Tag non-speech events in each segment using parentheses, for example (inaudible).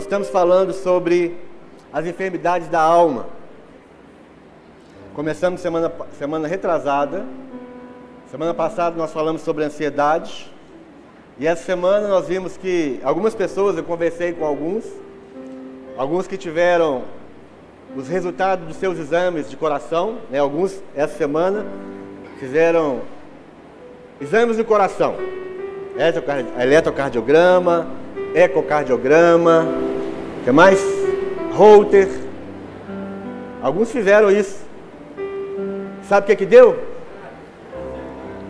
Nós estamos falando sobre as enfermidades da alma. Começamos semana, semana retrasada. Semana passada nós falamos sobre ansiedade. E essa semana nós vimos que algumas pessoas, eu conversei com alguns, alguns que tiveram os resultados dos seus exames de coração, né, alguns essa semana fizeram exames do coração, eletrocardiograma, ecocardiograma, o que mais? Holter. Alguns fizeram isso. Sabe o que que deu?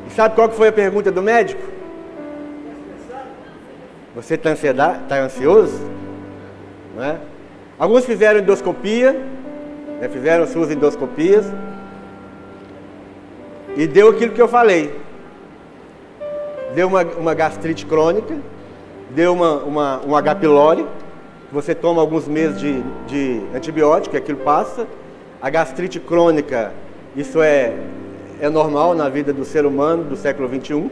E sabe qual que foi a pergunta do médico? Você está tá ansioso? Não é? Alguns fizeram endoscopia, né, fizeram suas endoscopias, e deu aquilo que eu falei. Deu uma, uma gastrite crônica, deu uma, uma, um H. pylori, você toma alguns meses de, de antibiótico, aquilo passa. A gastrite crônica, isso é, é normal na vida do ser humano do século 21.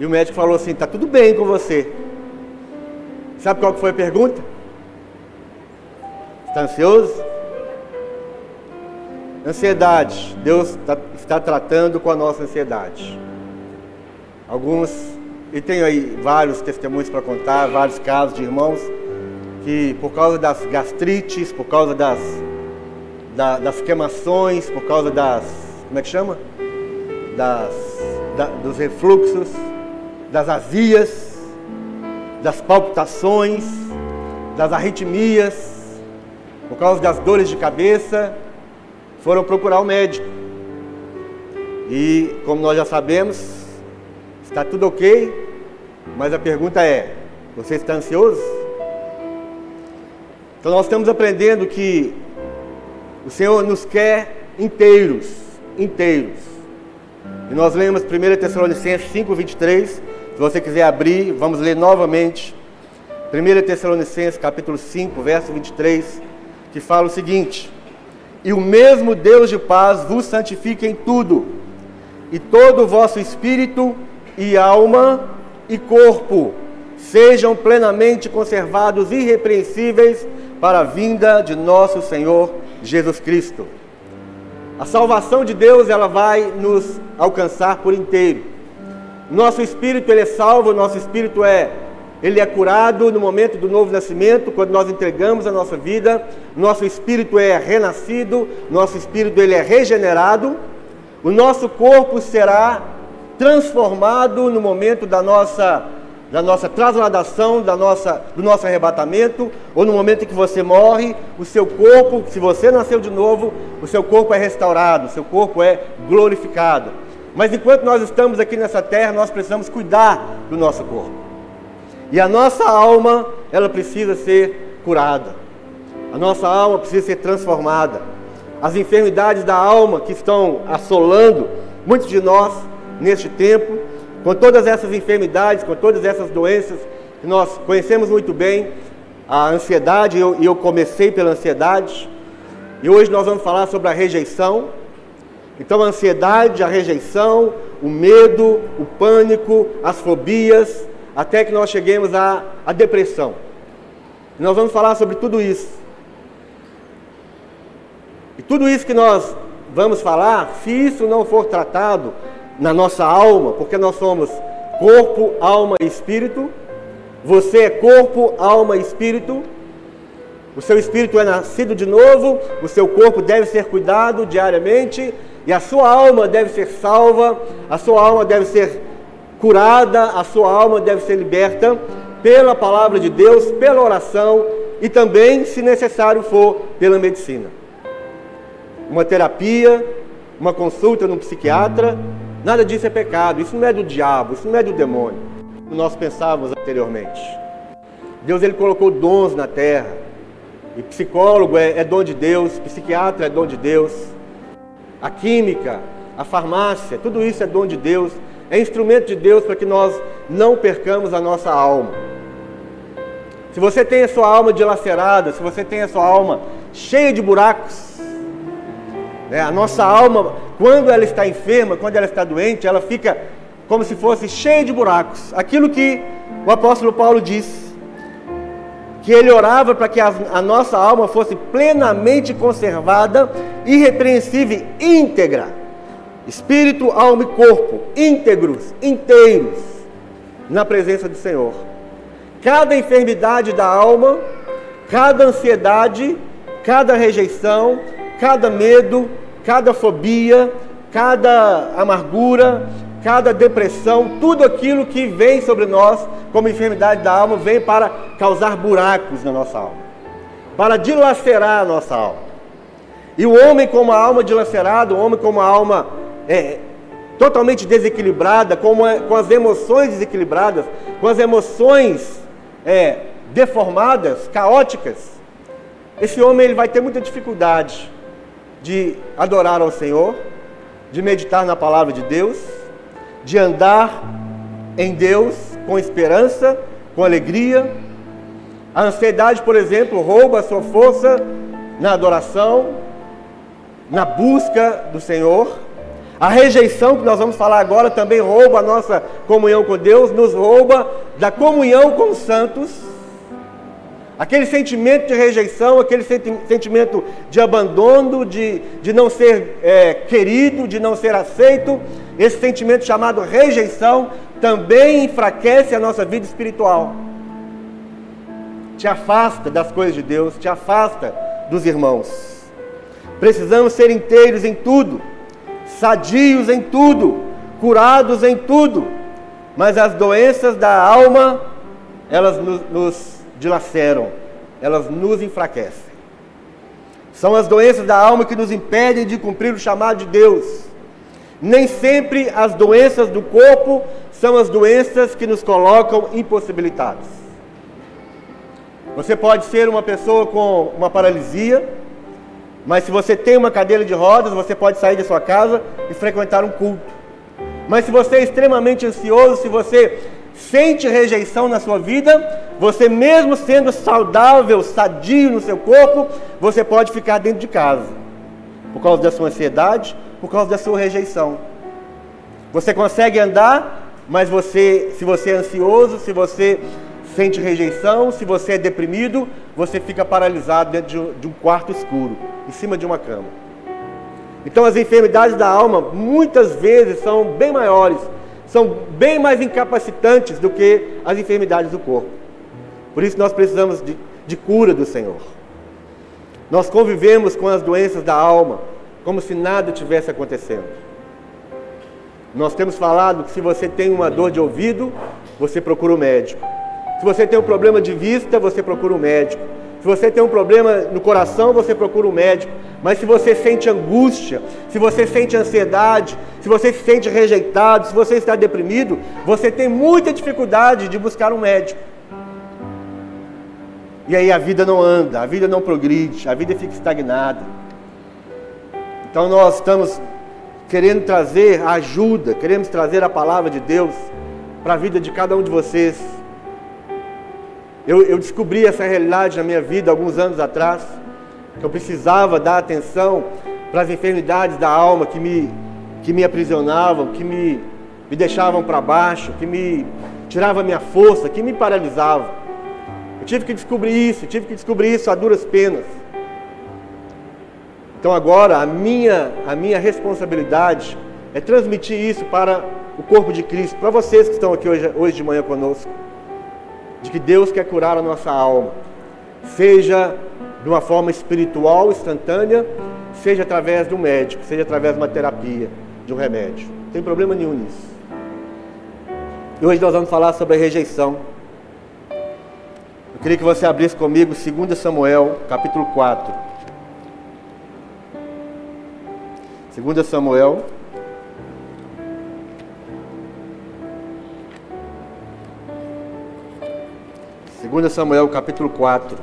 E o médico falou assim: está tudo bem com você. Sabe qual que foi a pergunta? Está ansioso? Ansiedade. Deus tá, está tratando com a nossa ansiedade. Alguns, e tenho aí vários testemunhos para contar, vários casos de irmãos que por causa das gastrites, por causa das, da, das queimações, por causa das, como é que chama? Das, da, dos refluxos, das azias, das palpitações, das arritmias, por causa das dores de cabeça, foram procurar o médico. E como nós já sabemos, está tudo ok, mas a pergunta é: você está ansioso? Então nós estamos aprendendo que o Senhor nos quer inteiros, inteiros. E nós lemos 1 Tessalonicenses 5:23. Se você quiser abrir, vamos ler novamente. 1 Tessalonicenses capítulo 5, verso 23 que fala o seguinte: E o mesmo Deus de paz vos santifique em tudo, e todo o vosso espírito e alma e corpo sejam plenamente conservados irrepreensíveis para a vinda de nosso Senhor Jesus Cristo. A salvação de Deus ela vai nos alcançar por inteiro. Nosso espírito ele é salvo, nosso espírito é ele é curado no momento do novo nascimento, quando nós entregamos a nossa vida, nosso espírito é renascido, nosso espírito ele é regenerado, o nosso corpo será transformado no momento da nossa da nossa trasladação, da nossa, do nosso arrebatamento, ou no momento em que você morre, o seu corpo, se você nasceu de novo, o seu corpo é restaurado, o seu corpo é glorificado. Mas enquanto nós estamos aqui nessa terra, nós precisamos cuidar do nosso corpo. E a nossa alma, ela precisa ser curada. A nossa alma precisa ser transformada. As enfermidades da alma que estão assolando muitos de nós neste tempo, com todas essas enfermidades, com todas essas doenças que nós conhecemos muito bem, a ansiedade, e eu, eu comecei pela ansiedade, e hoje nós vamos falar sobre a rejeição. Então, a ansiedade, a rejeição, o medo, o pânico, as fobias, até que nós cheguemos à, à depressão. E nós vamos falar sobre tudo isso. E tudo isso que nós vamos falar, se isso não for tratado na nossa alma, porque nós somos corpo, alma e espírito, você é corpo, alma e espírito. O seu espírito é nascido de novo, o seu corpo deve ser cuidado diariamente e a sua alma deve ser salva, a sua alma deve ser curada, a sua alma deve ser liberta pela palavra de Deus, pela oração e também, se necessário for, pela medicina. Uma terapia, uma consulta no psiquiatra, nada disso é pecado, isso não é do diabo, isso não é do demônio, como nós pensávamos anteriormente. Deus ele colocou dons na terra, e psicólogo é, é dom de Deus, psiquiatra é dom de Deus, a química, a farmácia, tudo isso é dom de Deus é instrumento de Deus para que nós não percamos a nossa alma. Se você tem a sua alma dilacerada, se você tem a sua alma cheia de buracos, né, a nossa alma, quando ela está enferma, quando ela está doente, ela fica como se fosse cheia de buracos. Aquilo que o apóstolo Paulo diz, que ele orava para que a, a, nossa alma fosse plenamente conservada, irrepreensível, íntegra. Espírito, alma e corpo, íntegros, inteiros, na presença do Senhor. Cada enfermidade da alma, cada ansiedade, cada rejeição, cada medo, cada fobia, cada amargura, cada depressão, tudo aquilo que vem sobre nós como enfermidade da alma vem para causar buracos na nossa alma, para dilacerar a nossa alma. E o homem com uma alma dilacerada, o homem com uma alma é, totalmente desequilibrada, com, uma, com as emoções desequilibradas, com as emoções é, deformadas, caóticas, esse homem ele vai ter muita dificuldade de adorar ao Senhor, de meditar na palavra de Deus, de andar em Deus com esperança, com alegria. A ansiedade, por exemplo, rouba a sua força na adoração, na busca do Senhor. A rejeição, que nós vamos falar agora, também rouba a nossa comunhão com Deus, nos rouba da comunhão com os santos. Aquele sentimento de rejeição, aquele sentimento de abandono, de, de não ser é, querido, de não ser aceito, esse sentimento chamado rejeição também enfraquece a nossa vida espiritual. Te afasta das coisas de Deus, te afasta dos irmãos. Precisamos ser inteiros em tudo, sadios em tudo, curados em tudo, mas as doenças da alma, elas nos, nos dilaceram, elas nos enfraquecem. São as doenças da alma que nos impedem de cumprir o chamado de Deus. Nem sempre as doenças do corpo são as doenças que nos colocam impossibilitados. Você pode ser uma pessoa com uma paralisia, mas se você tem uma cadeira de rodas, você pode sair da sua casa e frequentar um culto. Mas se você é extremamente ansioso, se você sente rejeição na sua vida, você mesmo sendo saudável, sadio no seu corpo, você pode ficar dentro de casa. Por causa da sua ansiedade, por causa da sua rejeição. Você consegue andar, mas você, se você é ansioso, se você sente rejeição, se você é deprimido, você fica paralisado dentro de um, quarto escuro, em cima de uma cama. Então as enfermidades da alma muitas vezes são bem maiores são bem mais incapacitantes do que as enfermidades do corpo. Por isso nós precisamos de, de cura do Senhor. Nós convivemos com as doenças da alma como se nada tivesse acontecendo. Nós temos falado que se você tem uma dor de ouvido, você procura o um médico. Se você tem um problema de vista, você procura o um médico. Se você tem um problema no coração, você procura um médico. Mas se você sente angústia, se você sente ansiedade, se você se sente rejeitado, se você está deprimido, você tem muita dificuldade de buscar um médico. E aí a vida não anda, a vida não progride, a vida fica estagnada. Então nós estamos querendo trazer ajuda, queremos trazer a palavra de Deus para a vida de cada um de vocês. Eu, eu descobri essa realidade na minha vida alguns anos atrás, que eu precisava dar atenção para as enfermidades da alma que me, que me aprisionavam, que me, me deixavam para baixo, que me tiravam a minha força, que me paralisavam. Eu tive que descobrir isso, tive que descobrir isso a duras penas. Então agora a minha, a minha responsabilidade é transmitir isso para o corpo de Cristo, para vocês que estão aqui hoje, hoje de manhã conosco de que Deus quer curar a nossa alma, seja de uma forma espiritual, instantânea, seja através de um médico, seja através de uma terapia, de um remédio. Não tem problema nenhum nisso. E hoje nós vamos falar sobre a rejeição. Eu queria que você abrisse comigo 2 Samuel, capítulo 4. 2 Samuel, 2 Samuel capítulo 4.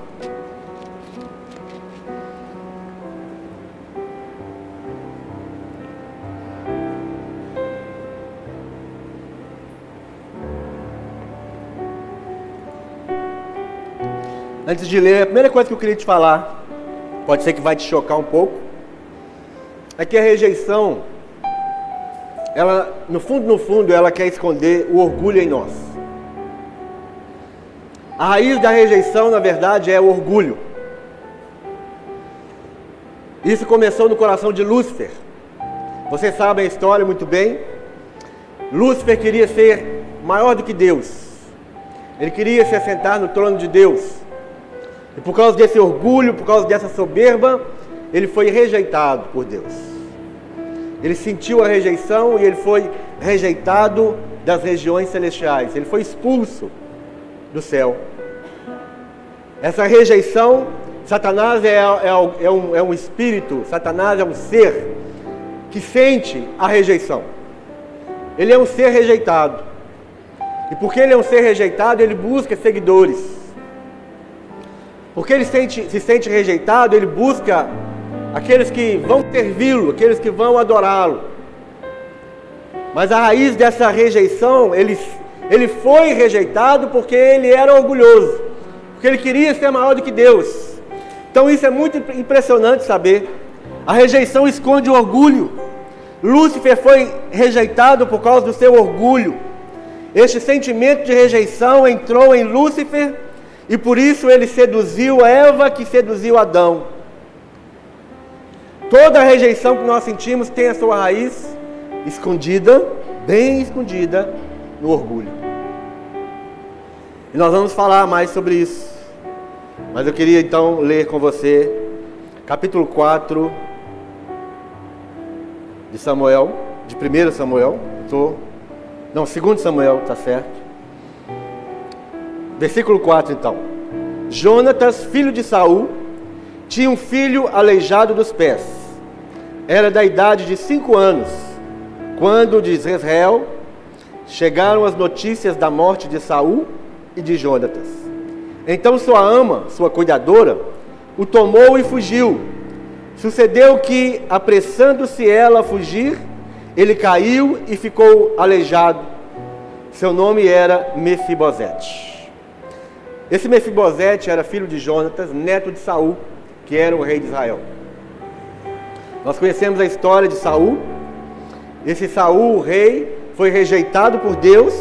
Antes de ler, a primeira coisa que eu queria te falar, pode ser que vai te chocar um pouco, é que a rejeição, ela, no fundo, no fundo, ela quer esconder o orgulho em nós. A raiz da rejeição, na verdade, é o orgulho. Isso começou no coração de Lúcifer. Vocês sabem a história muito bem. Lúcifer queria ser maior do que Deus. Ele queria se assentar no trono de Deus. E por causa desse orgulho, por causa dessa soberba, ele foi rejeitado por Deus. Ele sentiu a rejeição e ele foi rejeitado das regiões celestiais. Ele foi expulso do céu. Essa rejeição, Satanás é, é, é, um, é um espírito, Satanás é um ser que sente a rejeição. Ele é um ser rejeitado. E porque ele é um ser rejeitado, ele busca seguidores. Porque ele sente, se sente rejeitado, ele busca aqueles que vão servi-lo, aqueles que vão adorá-lo. Mas a raiz dessa rejeição, ele, ele foi rejeitado porque ele era orgulhoso, porque ele queria ser maior do que Deus. Então isso é muito impressionante saber. A rejeição esconde o orgulho. Lúcifer foi rejeitado por causa do seu orgulho. Este sentimento de rejeição entrou em Lúcifer e por isso ele seduziu Eva, que seduziu Adão. Toda rejeição que nós sentimos tem a sua raiz escondida, bem escondida, no orgulho. E nós vamos falar mais sobre isso. Mas eu queria então ler com você capítulo 4 de Samuel, de 1 Samuel. Estou não, 2 Samuel, está certo. Versículo 4 então. Jonatas, filho de Saul, tinha um filho aleijado dos pés. Era da idade de cinco anos, quando de Israel chegaram as notícias da morte de Saul e de Jonatas. Então sua ama, sua cuidadora, o tomou e fugiu. Sucedeu que, apressando-se ela a fugir, ele caiu e ficou aleijado. Seu nome era Mefibosete. Esse Mefibosete era filho de Jonatas, neto de Saul, que era o rei de Israel. Nós conhecemos a história de Saul. Esse Saul, o rei, foi rejeitado por Deus.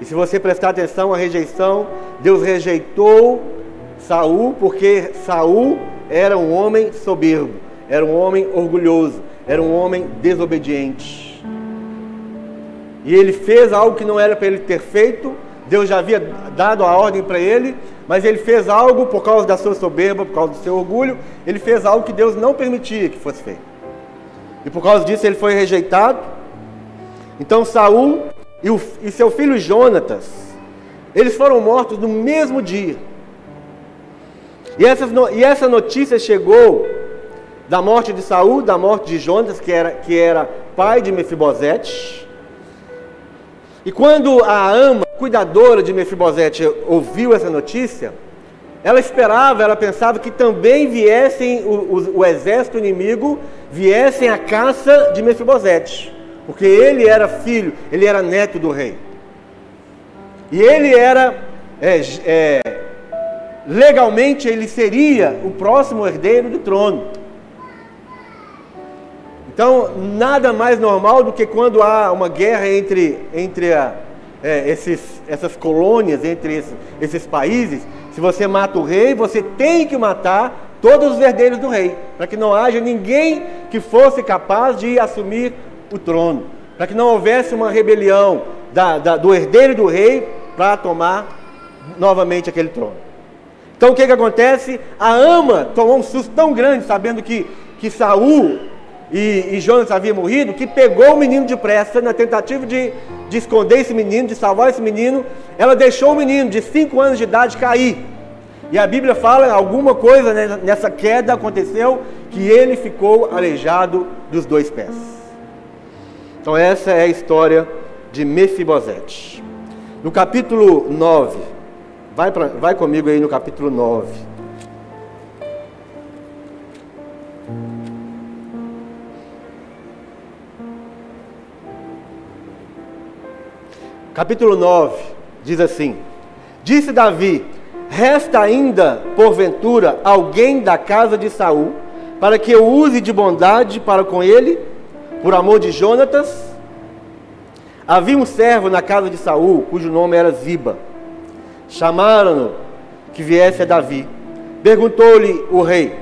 E se você prestar atenção, a rejeição, Deus rejeitou Saul porque Saul era um homem soberbo, era um homem orgulhoso, era um homem desobediente. E ele fez algo que não era para ele ter feito, Deus já havia dado a ordem para ele, mas ele fez algo por causa da sua soberba, por causa do seu orgulho, ele fez algo que Deus não permitia que fosse feito. E por causa disso ele foi rejeitado. Então Saul e, o, e seu filho Jonatas, eles foram mortos no mesmo dia. E, essas, e essa notícia chegou da morte de Saul, da morte de Jonas, que era, que era pai de Mefibosete. E quando a ama, cuidadora de Mefibosete, ouviu essa notícia, ela esperava, ela pensava que também viessem o, o, o exército inimigo, viessem a caça de Mefibosete, porque ele era filho, ele era neto do rei. E ele era, é, é, legalmente, ele seria o próximo herdeiro do trono. Então, nada mais normal do que quando há uma guerra entre, entre a, é, esses, essas colônias, entre esses, esses países. Se você mata o rei, você tem que matar todos os herdeiros do rei, para que não haja ninguém que fosse capaz de assumir o trono, para que não houvesse uma rebelião da, da, do herdeiro do rei para tomar novamente aquele trono. Então o que, que acontece? A ama tomou um susto tão grande, sabendo que, que Saul e, e Jonas havia morrido, que pegou o menino depressa, na tentativa de, de esconder esse menino, de salvar esse menino, ela deixou o menino de 5 anos de idade cair. E a Bíblia fala alguma coisa nessa queda aconteceu que ele ficou aleijado dos dois pés. Então essa é a história de Mefibosete. No capítulo 9, vai, pra, vai comigo aí no capítulo 9. capítulo 9, diz assim: Disse Davi: Resta ainda, porventura, alguém da casa de Saul, para que eu use de bondade para com ele, por amor de Jonatas? Havia um servo na casa de Saul, cujo nome era Ziba. Chamaram-no que viesse a Davi. Perguntou-lhe o rei.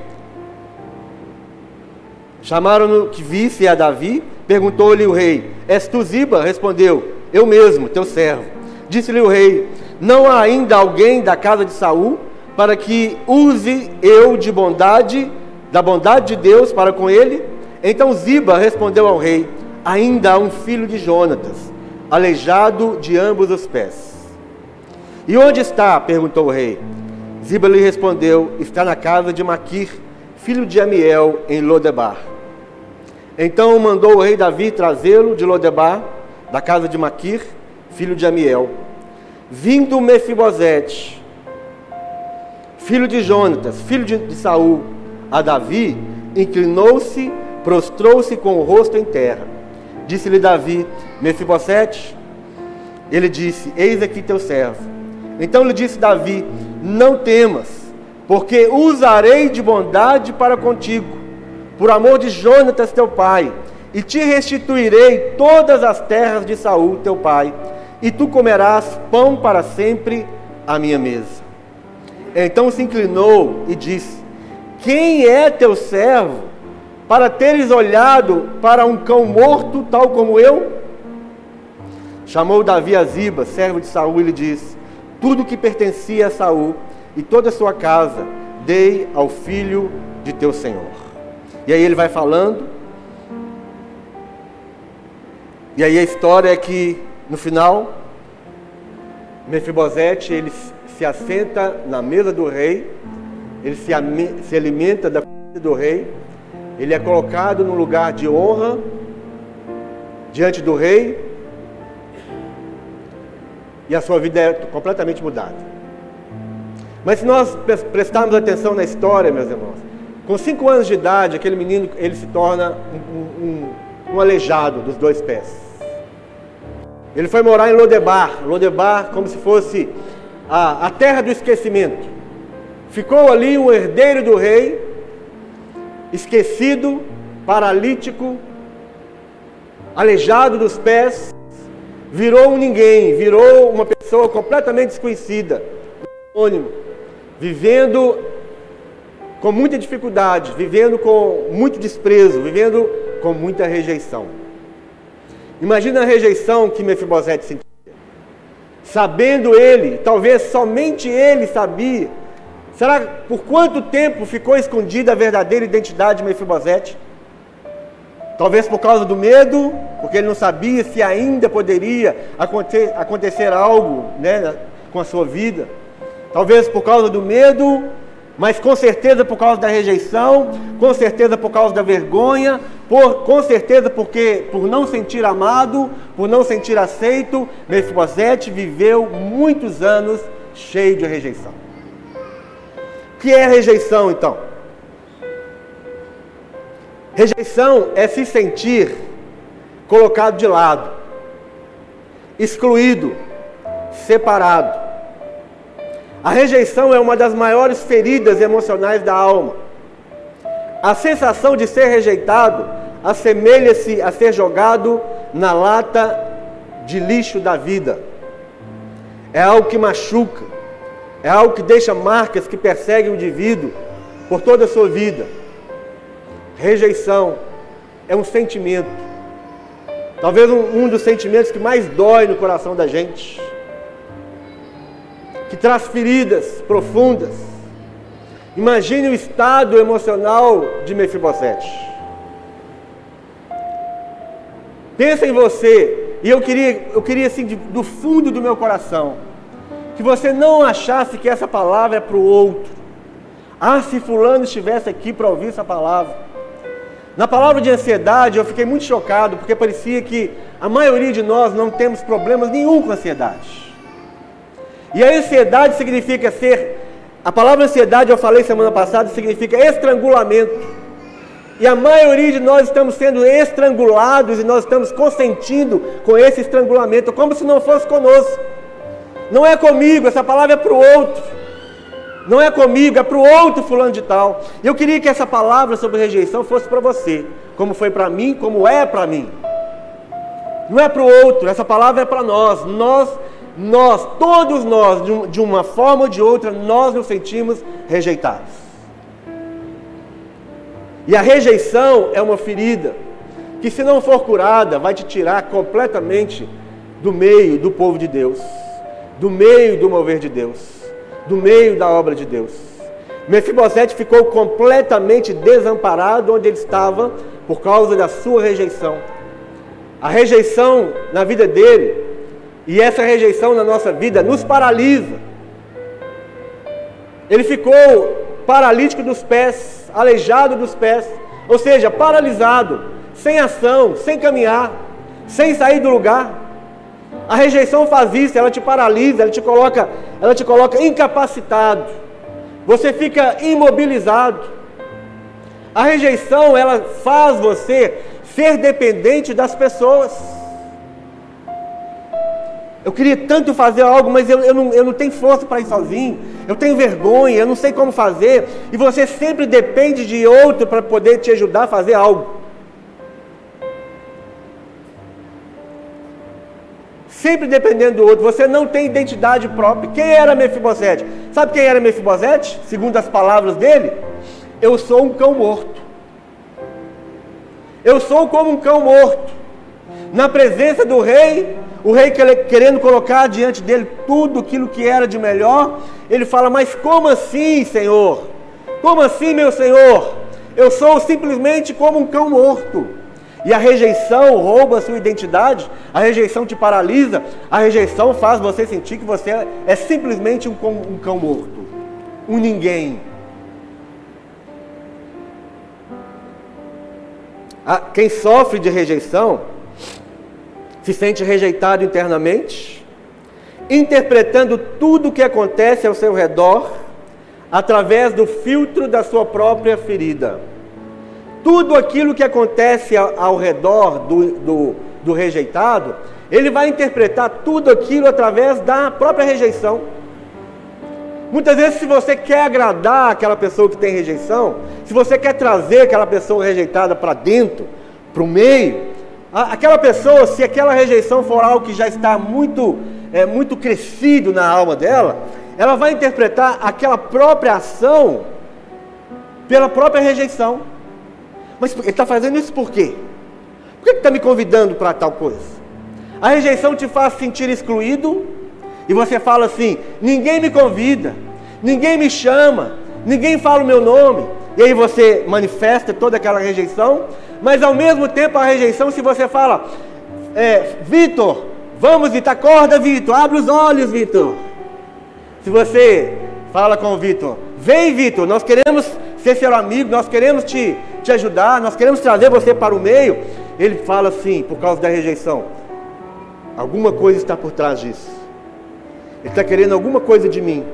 Chamaram-no que visse a Davi. Perguntou-lhe o rei: És tu Ziba? Respondeu: Eu mesmo, teu servo. Disse-lhe o rei: Não há ainda alguém da casa de Saul para que use eu de bondade, da bondade de Deus para com ele? Então Ziba respondeu ao rei: Ainda há um filho de Jonatas, aleijado de ambos os pés. E onde está? perguntou o rei. Ziba lhe respondeu: Está na casa de Maquir, filho de Amiel, em Lodebar. Então mandou o rei Davi trazê-lo de Lodebar, da casa de Maquir, filho de Amiel. Vindo Mefibosete, filho de Jonatas, filho de, de Saul, a Davi, inclinou-se, prostrou-se com o rosto em terra. Disse-lhe Davi: Mefibosete, ele disse: Eis aqui teu servo. Então lhe disse Davi: Não temas, porque usarei de bondade para contigo por amor de Jonatas teu pai, e te restituirei todas as terras de Saul teu pai, e tu comerás pão para sempre à minha mesa. Então se inclinou e disse: Quem é teu servo para teres olhado para um cão morto tal como eu? Chamou Davi a Ziba, servo de Saul, e lhe disse: Tudo que pertencia a Saul e toda a sua casa dei ao filho de teu senhor. E aí ele vai falando. E aí a história é que no final Mefibosete ele se assenta na mesa do rei, ele se, se alimenta da comida do rei, ele é colocado num lugar de honra diante do rei e a sua vida é completamente mudada. Mas se nós prestarmos atenção na história, meus irmãos, com cinco anos de idade, aquele menino ele se torna um, um, um aleijado dos dois pés. Ele foi morar em Lodebar, Lodebar como se fosse a, a terra do esquecimento. Ficou ali um herdeiro do rei, esquecido, paralítico, aleijado dos pés, virou um ninguém, virou uma pessoa completamente desconhecida, anônimo, vivendo com muita dificuldade, vivendo com muito desprezo, vivendo com muita rejeição. Imagina a rejeição que Mefibosete sentia. Sabendo ele, talvez somente ele sabia. Será por quanto tempo ficou escondida a verdadeira identidade de Mefibosete? Talvez por causa do medo, porque ele não sabia se ainda poderia acontecer, acontecer algo né, com a sua vida. Talvez por causa do medo mas com certeza por causa da rejeição, com certeza por causa da vergonha, por, com certeza porque por não sentir amado, por não sentir aceito, Mefibosete viveu muitos anos cheio de rejeição. Que é rejeição então? Rejeição é se sentir colocado de lado, excluído, separado. A rejeição é uma das maiores feridas emocionais da alma. A sensação de ser rejeitado assemelha-se a ser jogado na lata de lixo da vida. É algo que machuca, é algo que deixa marcas que perseguem o indivíduo por toda a sua vida. Rejeição é um sentimento, talvez um, um dos sentimentos que mais dói no coração da gente que traz feridas profundas. Imagine o estado emocional de Mefibosete. Pensa em você, e eu queria, eu queria assim, de, do fundo do meu coração, que você não achasse que essa palavra é para o outro. Ah, se fulano estivesse aqui para ouvir essa palavra. Na palavra de ansiedade, eu fiquei muito chocado, porque parecia que a maioria de nós não temos problemas nenhum com ansiedade. E a ansiedade significa ser. A palavra ansiedade, eu falei semana passada, significa estrangulamento. E a maioria de nós estamos sendo estrangulados e nós estamos consentindo com esse estrangulamento, como se não fosse conosco. Não é comigo, essa palavra é para o outro. Não é comigo, é para o outro fulano de tal. E eu queria que essa palavra sobre rejeição fosse para você, como foi para mim, como é para mim. Não é para o outro, essa palavra é para nós. Nós nós, todos nós, de uma forma ou de outra, nós nos sentimos rejeitados. E a rejeição é uma ferida que, se não for curada, vai te tirar completamente do meio do povo de Deus, do meio do mover de Deus, do meio da obra de Deus. Mefibosete ficou completamente desamparado onde ele estava por causa da sua rejeição. A rejeição na vida dele e essa rejeição na nossa vida nos paralisa. Ele ficou paralítico dos pés, aleijado dos pés, ou seja, paralisado, sem ação, sem caminhar, sem sair do lugar. A rejeição faz isso, ela te paralisa, ela te coloca, ela te coloca incapacitado. Você fica imobilizado. A rejeição, ela faz você ser dependente das pessoas. Eu queria tanto fazer algo, mas eu, eu, não, eu não tenho força para ir sozinho. Eu tenho vergonha, eu não sei como fazer. E você sempre depende de outro para poder te ajudar a fazer algo. Sempre dependendo do outro. Você não tem identidade própria. Quem era Mefibosete? Sabe quem era Mefibosete? Segundo as palavras dele, eu sou um cão morto. Eu sou como um cão morto. Na presença do rei, o rei querendo colocar diante dele tudo aquilo que era de melhor, ele fala: Mas como assim, Senhor? Como assim, meu Senhor? Eu sou simplesmente como um cão morto. E a rejeição rouba a sua identidade, a rejeição te paralisa, a rejeição faz você sentir que você é simplesmente um cão, um cão morto, um ninguém. Quem sofre de rejeição se sente rejeitado internamente, interpretando tudo o que acontece ao seu redor através do filtro da sua própria ferida. Tudo aquilo que acontece ao redor do, do, do rejeitado, ele vai interpretar tudo aquilo através da própria rejeição. Muitas vezes, se você quer agradar aquela pessoa que tem rejeição, se você quer trazer aquela pessoa rejeitada para dentro, para o meio, Aquela pessoa, se aquela rejeição for algo que já está muito, é, muito crescido na alma dela, ela vai interpretar aquela própria ação pela própria rejeição. Mas ele está fazendo isso por quê? Por que está me convidando para tal coisa? A rejeição te faz sentir excluído e você fala assim: ninguém me convida, ninguém me chama, ninguém fala o meu nome. E aí você manifesta toda aquela rejeição, mas ao mesmo tempo a rejeição, se você fala, é, Vitor, vamos Vitor, acorda Vitor, abre os olhos Vitor. Se você fala com o Vitor, vem Vitor, nós queremos ser seu amigo, nós queremos te, te ajudar, nós queremos trazer você para o meio. Ele fala assim, por causa da rejeição, alguma coisa está por trás disso. Ele está querendo alguma coisa de mim.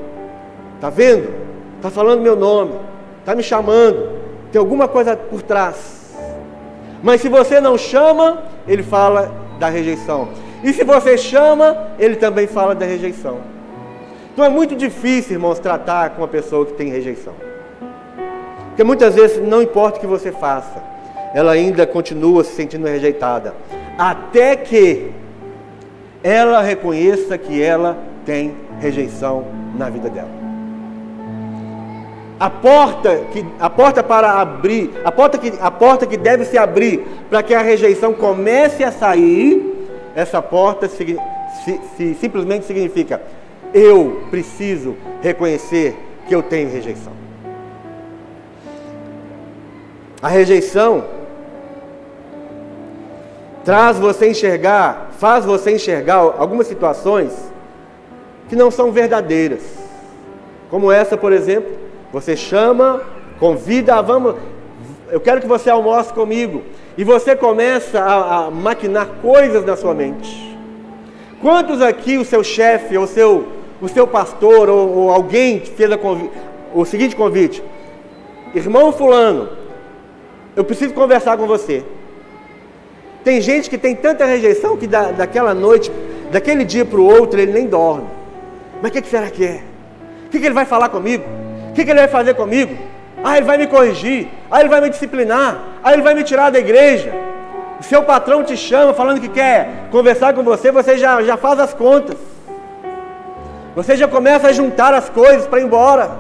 Está vendo? Está falando meu nome, está me chamando, tem alguma coisa por trás. Mas se você não chama, ele fala da rejeição. E se você chama, ele também fala da rejeição. Então é muito difícil, irmãos, tratar com uma pessoa que tem rejeição. Porque muitas vezes, não importa o que você faça, ela ainda continua se sentindo rejeitada. Até que ela reconheça que ela tem rejeição na vida dela. A porta, que, a porta para abrir, a porta, que, a porta que deve se abrir para que a rejeição comece a sair, essa porta se, se, se, simplesmente significa: eu preciso reconhecer que eu tenho rejeição. A rejeição traz você enxergar, faz você enxergar algumas situações que não são verdadeiras. Como essa, por exemplo, você chama, convida, vamos, eu quero que você almoce comigo. E você começa a, a maquinar coisas na sua mente. Quantos aqui o seu chefe, ou seu, o seu pastor, ou, ou alguém fez o seguinte convite: Irmão Fulano, eu preciso conversar com você. Tem gente que tem tanta rejeição que da, daquela noite, daquele dia para o outro, ele nem dorme. Mas o que, que, será que é? O que, que ele vai falar comigo? O que, que ele vai fazer comigo? Ah, ele vai me corrigir. Ah, ele vai me disciplinar. Ah, ele vai me tirar da igreja. O seu patrão te chama falando que quer conversar com você, você já, já faz as contas. Você já começa a juntar as coisas para ir embora.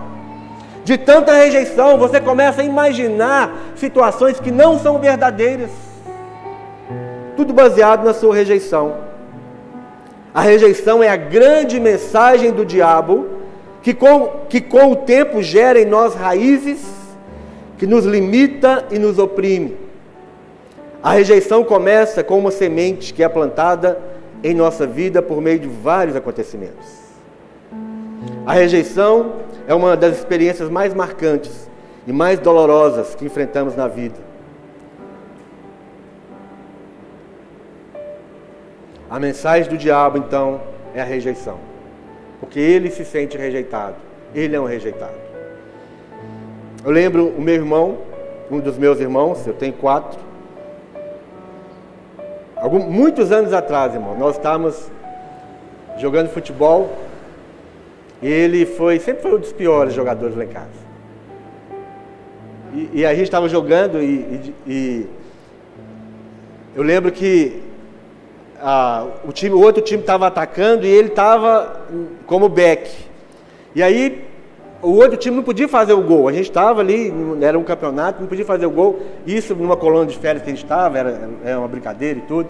De tanta rejeição, você começa a imaginar situações que não são verdadeiras. Tudo baseado na sua rejeição. A rejeição é a grande mensagem do diabo que com, que com o tempo gera em nós raízes que nos limita e nos oprime. A rejeição começa com uma semente que é plantada em nossa vida por meio de vários acontecimentos. A rejeição é uma das experiências mais marcantes e mais dolorosas que enfrentamos na vida. A mensagem do diabo, então, é a rejeição. Porque ele se sente rejeitado. Ele é um rejeitado. Eu lembro o meu irmão, um dos meus irmãos, eu tenho quatro, muitos anos atrás, irmão, nós estávamos jogando futebol ele foi, sempre foi um dos piores jogadores lá em casa. E, e a gente estava jogando e, e, e, eu lembro que a, o, time, o outro time estava atacando e ele estava como back. E aí o outro time não podia fazer o gol. A gente estava ali, era um campeonato, não podia fazer o gol. Isso numa colônia de férias que a gente estava, era, era uma brincadeira e tudo.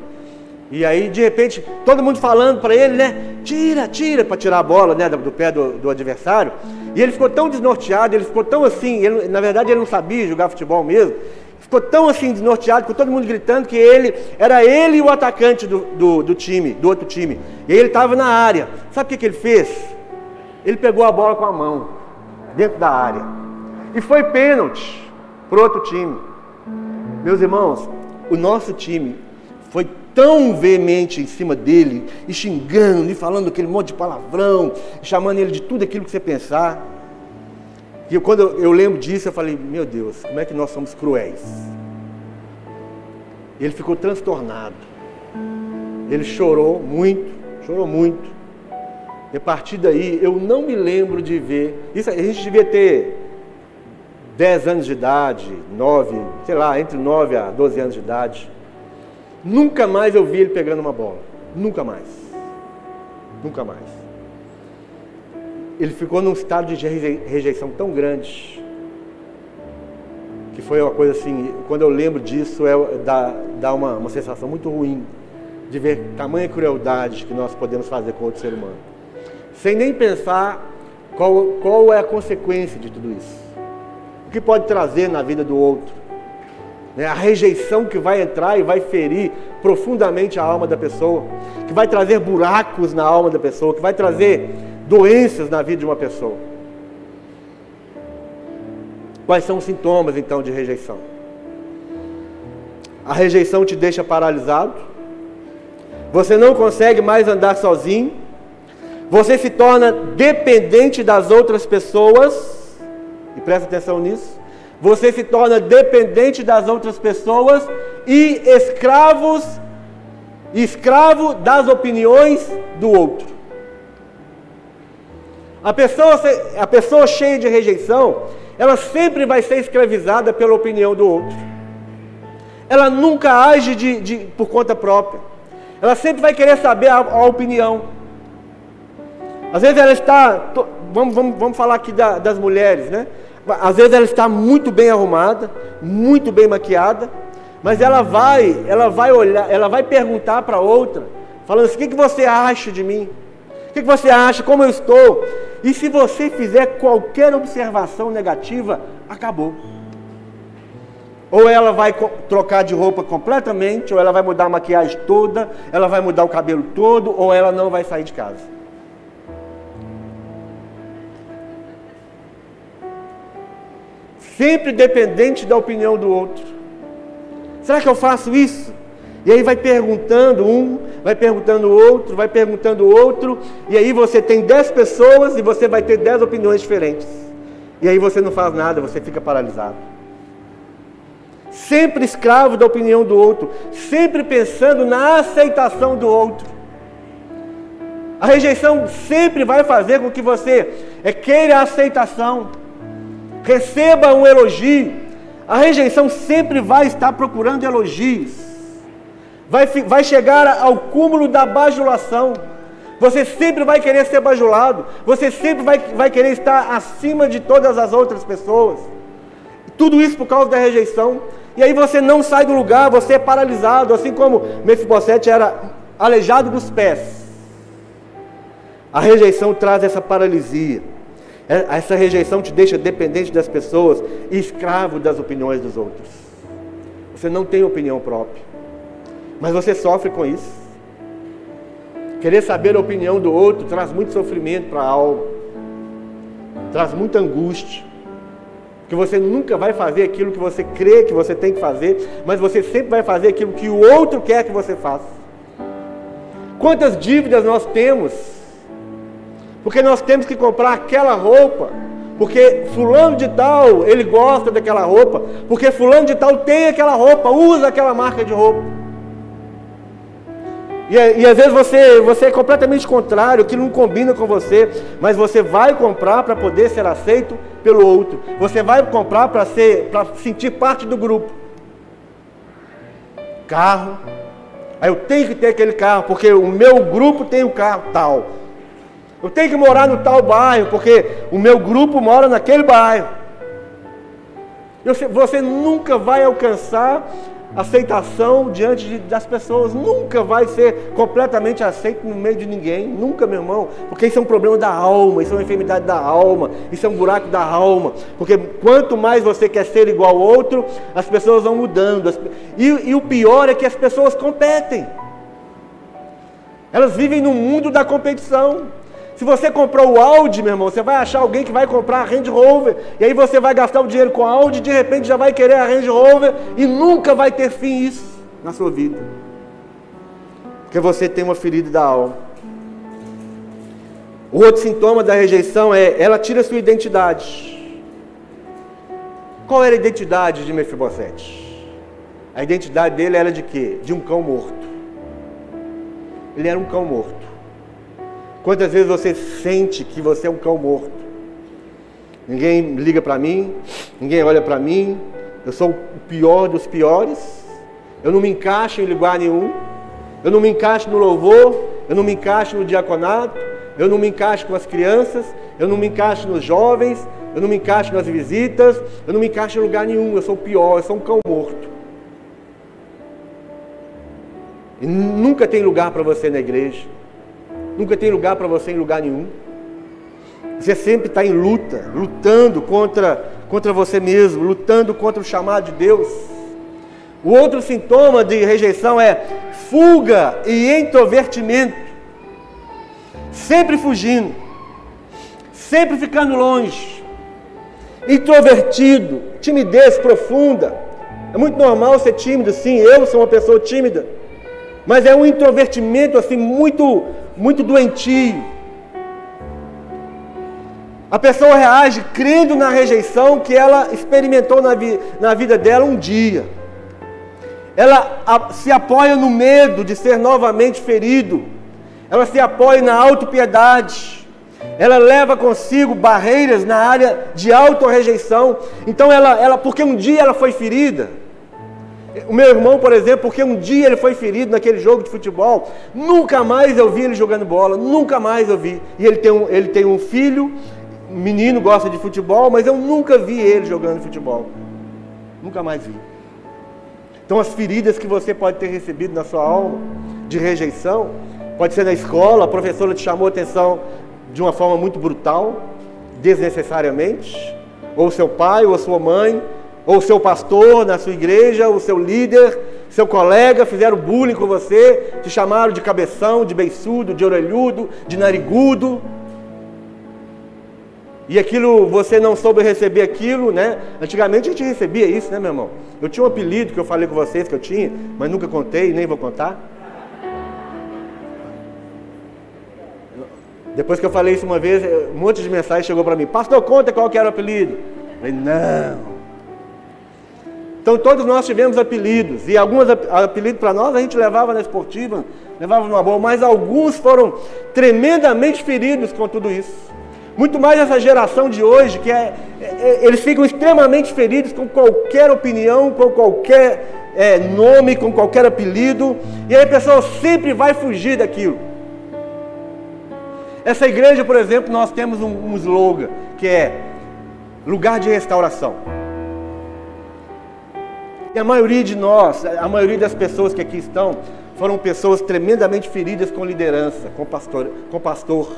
E aí, de repente, todo mundo falando para ele, né? Tira, tira, para tirar a bola né, do, pé do, do, adversário. E ele ficou tão desnorteado, ele ficou tão assim, ele, na verdade ele não sabia jogar futebol mesmo. Ficou tão assim desnorteado, com todo mundo gritando que ele era ele o atacante do, do, do time, do outro time. E ele estava na área. Sabe o que, que ele fez? Ele pegou a bola com a mão dentro da área. E foi pênalti para outro time. Meus irmãos, o nosso time foi tão veemente em cima dele, e xingando, e falando aquele monte de palavrão, chamando ele de tudo aquilo que você pensar. E quando eu lembro disso, eu falei, meu Deus, como é que nós somos cruéis? Ele ficou transtornado. Ele chorou muito, chorou muito. E a partir daí, eu não me lembro de ver. Isso, a gente devia ter 10 anos de idade, 9, sei lá, entre 9 a 12 anos de idade. Nunca mais eu vi ele pegando uma bola. Nunca mais. Nunca mais. Ele ficou num estado de rejeição tão grande que foi uma coisa assim, quando eu lembro disso, é, dá, dá uma, uma sensação muito ruim de ver tamanha crueldade que nós podemos fazer com outro ser humano sem nem pensar qual, qual é a consequência de tudo isso. O que pode trazer na vida do outro. Né? A rejeição que vai entrar e vai ferir profundamente a alma da pessoa, que vai trazer buracos na alma da pessoa, que vai trazer doenças na vida de uma pessoa. Quais são os sintomas então de rejeição? A rejeição te deixa paralisado, você não consegue mais andar sozinho, você se torna dependente das outras pessoas, e presta atenção nisso. Você se torna dependente das outras pessoas e escravos, escravo das opiniões do outro. A pessoa, a pessoa cheia de rejeição, ela sempre vai ser escravizada pela opinião do outro. Ela nunca age de, de, por conta própria. Ela sempre vai querer saber a, a opinião. Às vezes ela está, vamos, vamos, vamos falar aqui da, das mulheres, né? Às vezes ela está muito bem arrumada, muito bem maquiada, mas ela vai, ela vai olhar, ela vai perguntar para outra, falando assim: o que, que você acha de mim? O que, que você acha? Como eu estou? E se você fizer qualquer observação negativa, acabou. Ou ela vai trocar de roupa completamente, ou ela vai mudar a maquiagem toda, ela vai mudar o cabelo todo, ou ela não vai sair de casa. Sempre dependente da opinião do outro. Será que eu faço isso? E aí vai perguntando um, vai perguntando outro, vai perguntando outro, e aí você tem dez pessoas e você vai ter dez opiniões diferentes. E aí você não faz nada, você fica paralisado. Sempre escravo da opinião do outro, sempre pensando na aceitação do outro. A rejeição sempre vai fazer com que você é, queira a aceitação receba um elogio. A rejeição sempre vai estar procurando elogios. Vai, vai chegar ao cúmulo da bajulação. Você sempre vai querer ser bajulado. Você sempre vai, vai querer estar acima de todas as outras pessoas. Tudo isso por causa da rejeição. E aí você não sai do lugar, você é paralisado, assim como Mefibosete era aleijado dos pés. A rejeição traz essa paralisia. É, essa rejeição te deixa dependente das pessoas e escravo das opiniões dos outros. Você não tem opinião própria, mas você sofre com isso. Querer saber a opinião do outro traz muito sofrimento para a alma, traz muita angústia. Que você nunca vai fazer aquilo que você crê que você tem que fazer, mas você sempre vai fazer aquilo que o outro quer que você faça. Quantas dívidas nós temos porque nós temos que comprar aquela roupa. Porque fulano de tal, ele gosta daquela roupa. Porque fulano de tal tem aquela roupa, usa aquela marca de roupa. E, e às vezes você, você é completamente contrário, que não combina com você, mas você vai comprar para poder ser aceito pelo outro. Você vai comprar para ser, para sentir parte do grupo. Carro. Aí eu tenho que ter aquele carro, porque o meu grupo tem o um carro tal. Eu tenho que morar no tal bairro, porque o meu grupo mora naquele bairro. Você nunca vai alcançar aceitação diante das pessoas, nunca vai ser completamente aceito no meio de ninguém, nunca, meu irmão, porque isso é um problema da alma, isso é uma enfermidade da alma, isso é um buraco da alma, porque quanto mais você quer ser igual ao outro, as pessoas vão mudando, e, e o pior é que as pessoas competem, elas vivem no mundo da competição. Se você comprou o Audi, meu irmão, você vai achar alguém que vai comprar a Range Rover, e aí você vai gastar o dinheiro com a Audi, e de repente já vai querer a Range Rover, e nunca vai ter fim isso na sua vida. Porque você tem uma ferida da alma. O outro sintoma da rejeição é ela tira sua identidade. Qual era a identidade de Mefibosete? A identidade dele era de quê? De um cão morto. Ele era um cão morto. Quantas vezes você sente que você é um cão morto? Ninguém liga para mim, ninguém olha para mim, eu sou o pior dos piores, eu não me encaixo em lugar nenhum, eu não me encaixo no louvor, eu não me encaixo no diaconato, eu não me encaixo com as crianças, eu não me encaixo nos jovens, eu não me encaixo nas visitas, eu não me encaixo em lugar nenhum, eu sou o pior, eu sou um cão morto. E nunca tem lugar para você na igreja. Nunca tem lugar para você em lugar nenhum. Você sempre está em luta, lutando contra, contra você mesmo, lutando contra o chamado de Deus. O outro sintoma de rejeição é fuga e introvertimento. Sempre fugindo, sempre ficando longe, introvertido, timidez profunda. É muito normal ser tímido, sim, eu sou uma pessoa tímida. Mas é um introvertimento assim muito muito doentio. A pessoa reage crendo na rejeição que ela experimentou na, vi na vida dela um dia. Ela se apoia no medo de ser novamente ferido. Ela se apoia na autopiedade. Ela leva consigo barreiras na área de auto-rejeição. Então ela, ela, porque um dia ela foi ferida, o meu irmão, por exemplo, porque um dia ele foi ferido naquele jogo de futebol, nunca mais eu vi ele jogando bola, nunca mais eu vi. E ele tem um, ele tem um filho, menino gosta de futebol, mas eu nunca vi ele jogando futebol. Nunca mais vi. Então as feridas que você pode ter recebido na sua alma de rejeição, pode ser na escola, a professora te chamou a atenção de uma forma muito brutal, desnecessariamente, ou seu pai ou sua mãe ou seu pastor na sua igreja, o seu líder, seu colega fizeram bullying com você, te chamaram de cabeção, de beiçudo, de orelhudo, de narigudo. E aquilo, você não soube receber aquilo, né? Antigamente a gente recebia isso, né, meu irmão? Eu tinha um apelido que eu falei com vocês que eu tinha, mas nunca contei, nem vou contar. Depois que eu falei isso uma vez, um monte de mensagem chegou para mim. Pastor, conta qual que era o apelido. Eu falei, não. Então todos nós tivemos apelidos, e alguns apelidos para nós a gente levava na esportiva, levava numa boa, mas alguns foram tremendamente feridos com tudo isso. Muito mais essa geração de hoje, que é, é, é eles ficam extremamente feridos com qualquer opinião, com qualquer é, nome, com qualquer apelido, e aí a pessoa sempre vai fugir daquilo. Essa igreja, por exemplo, nós temos um, um slogan que é lugar de restauração. E a maioria de nós, a maioria das pessoas que aqui estão, foram pessoas tremendamente feridas com liderança, com pastor. Com pastor.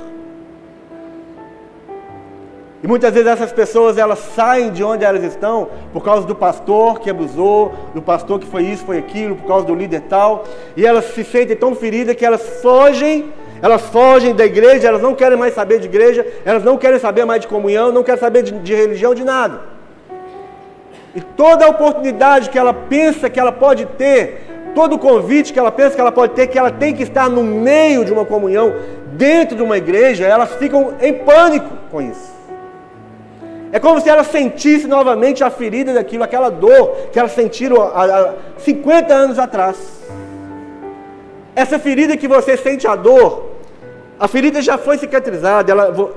E muitas vezes essas pessoas elas saem de onde elas estão por causa do pastor que abusou, do pastor que foi isso, foi aquilo, por causa do líder tal, e elas se sentem tão feridas que elas fogem, elas fogem da igreja, elas não querem mais saber de igreja, elas não querem saber mais de comunhão, não querem saber de, de religião, de nada. E toda oportunidade que ela pensa que ela pode ter, todo convite que ela pensa que ela pode ter, que ela tem que estar no meio de uma comunhão, dentro de uma igreja, elas ficam em pânico com isso. É como se ela sentisse novamente a ferida daquilo, aquela dor que elas sentiram há 50 anos atrás. Essa ferida que você sente a dor, a ferida já foi cicatrizada, ela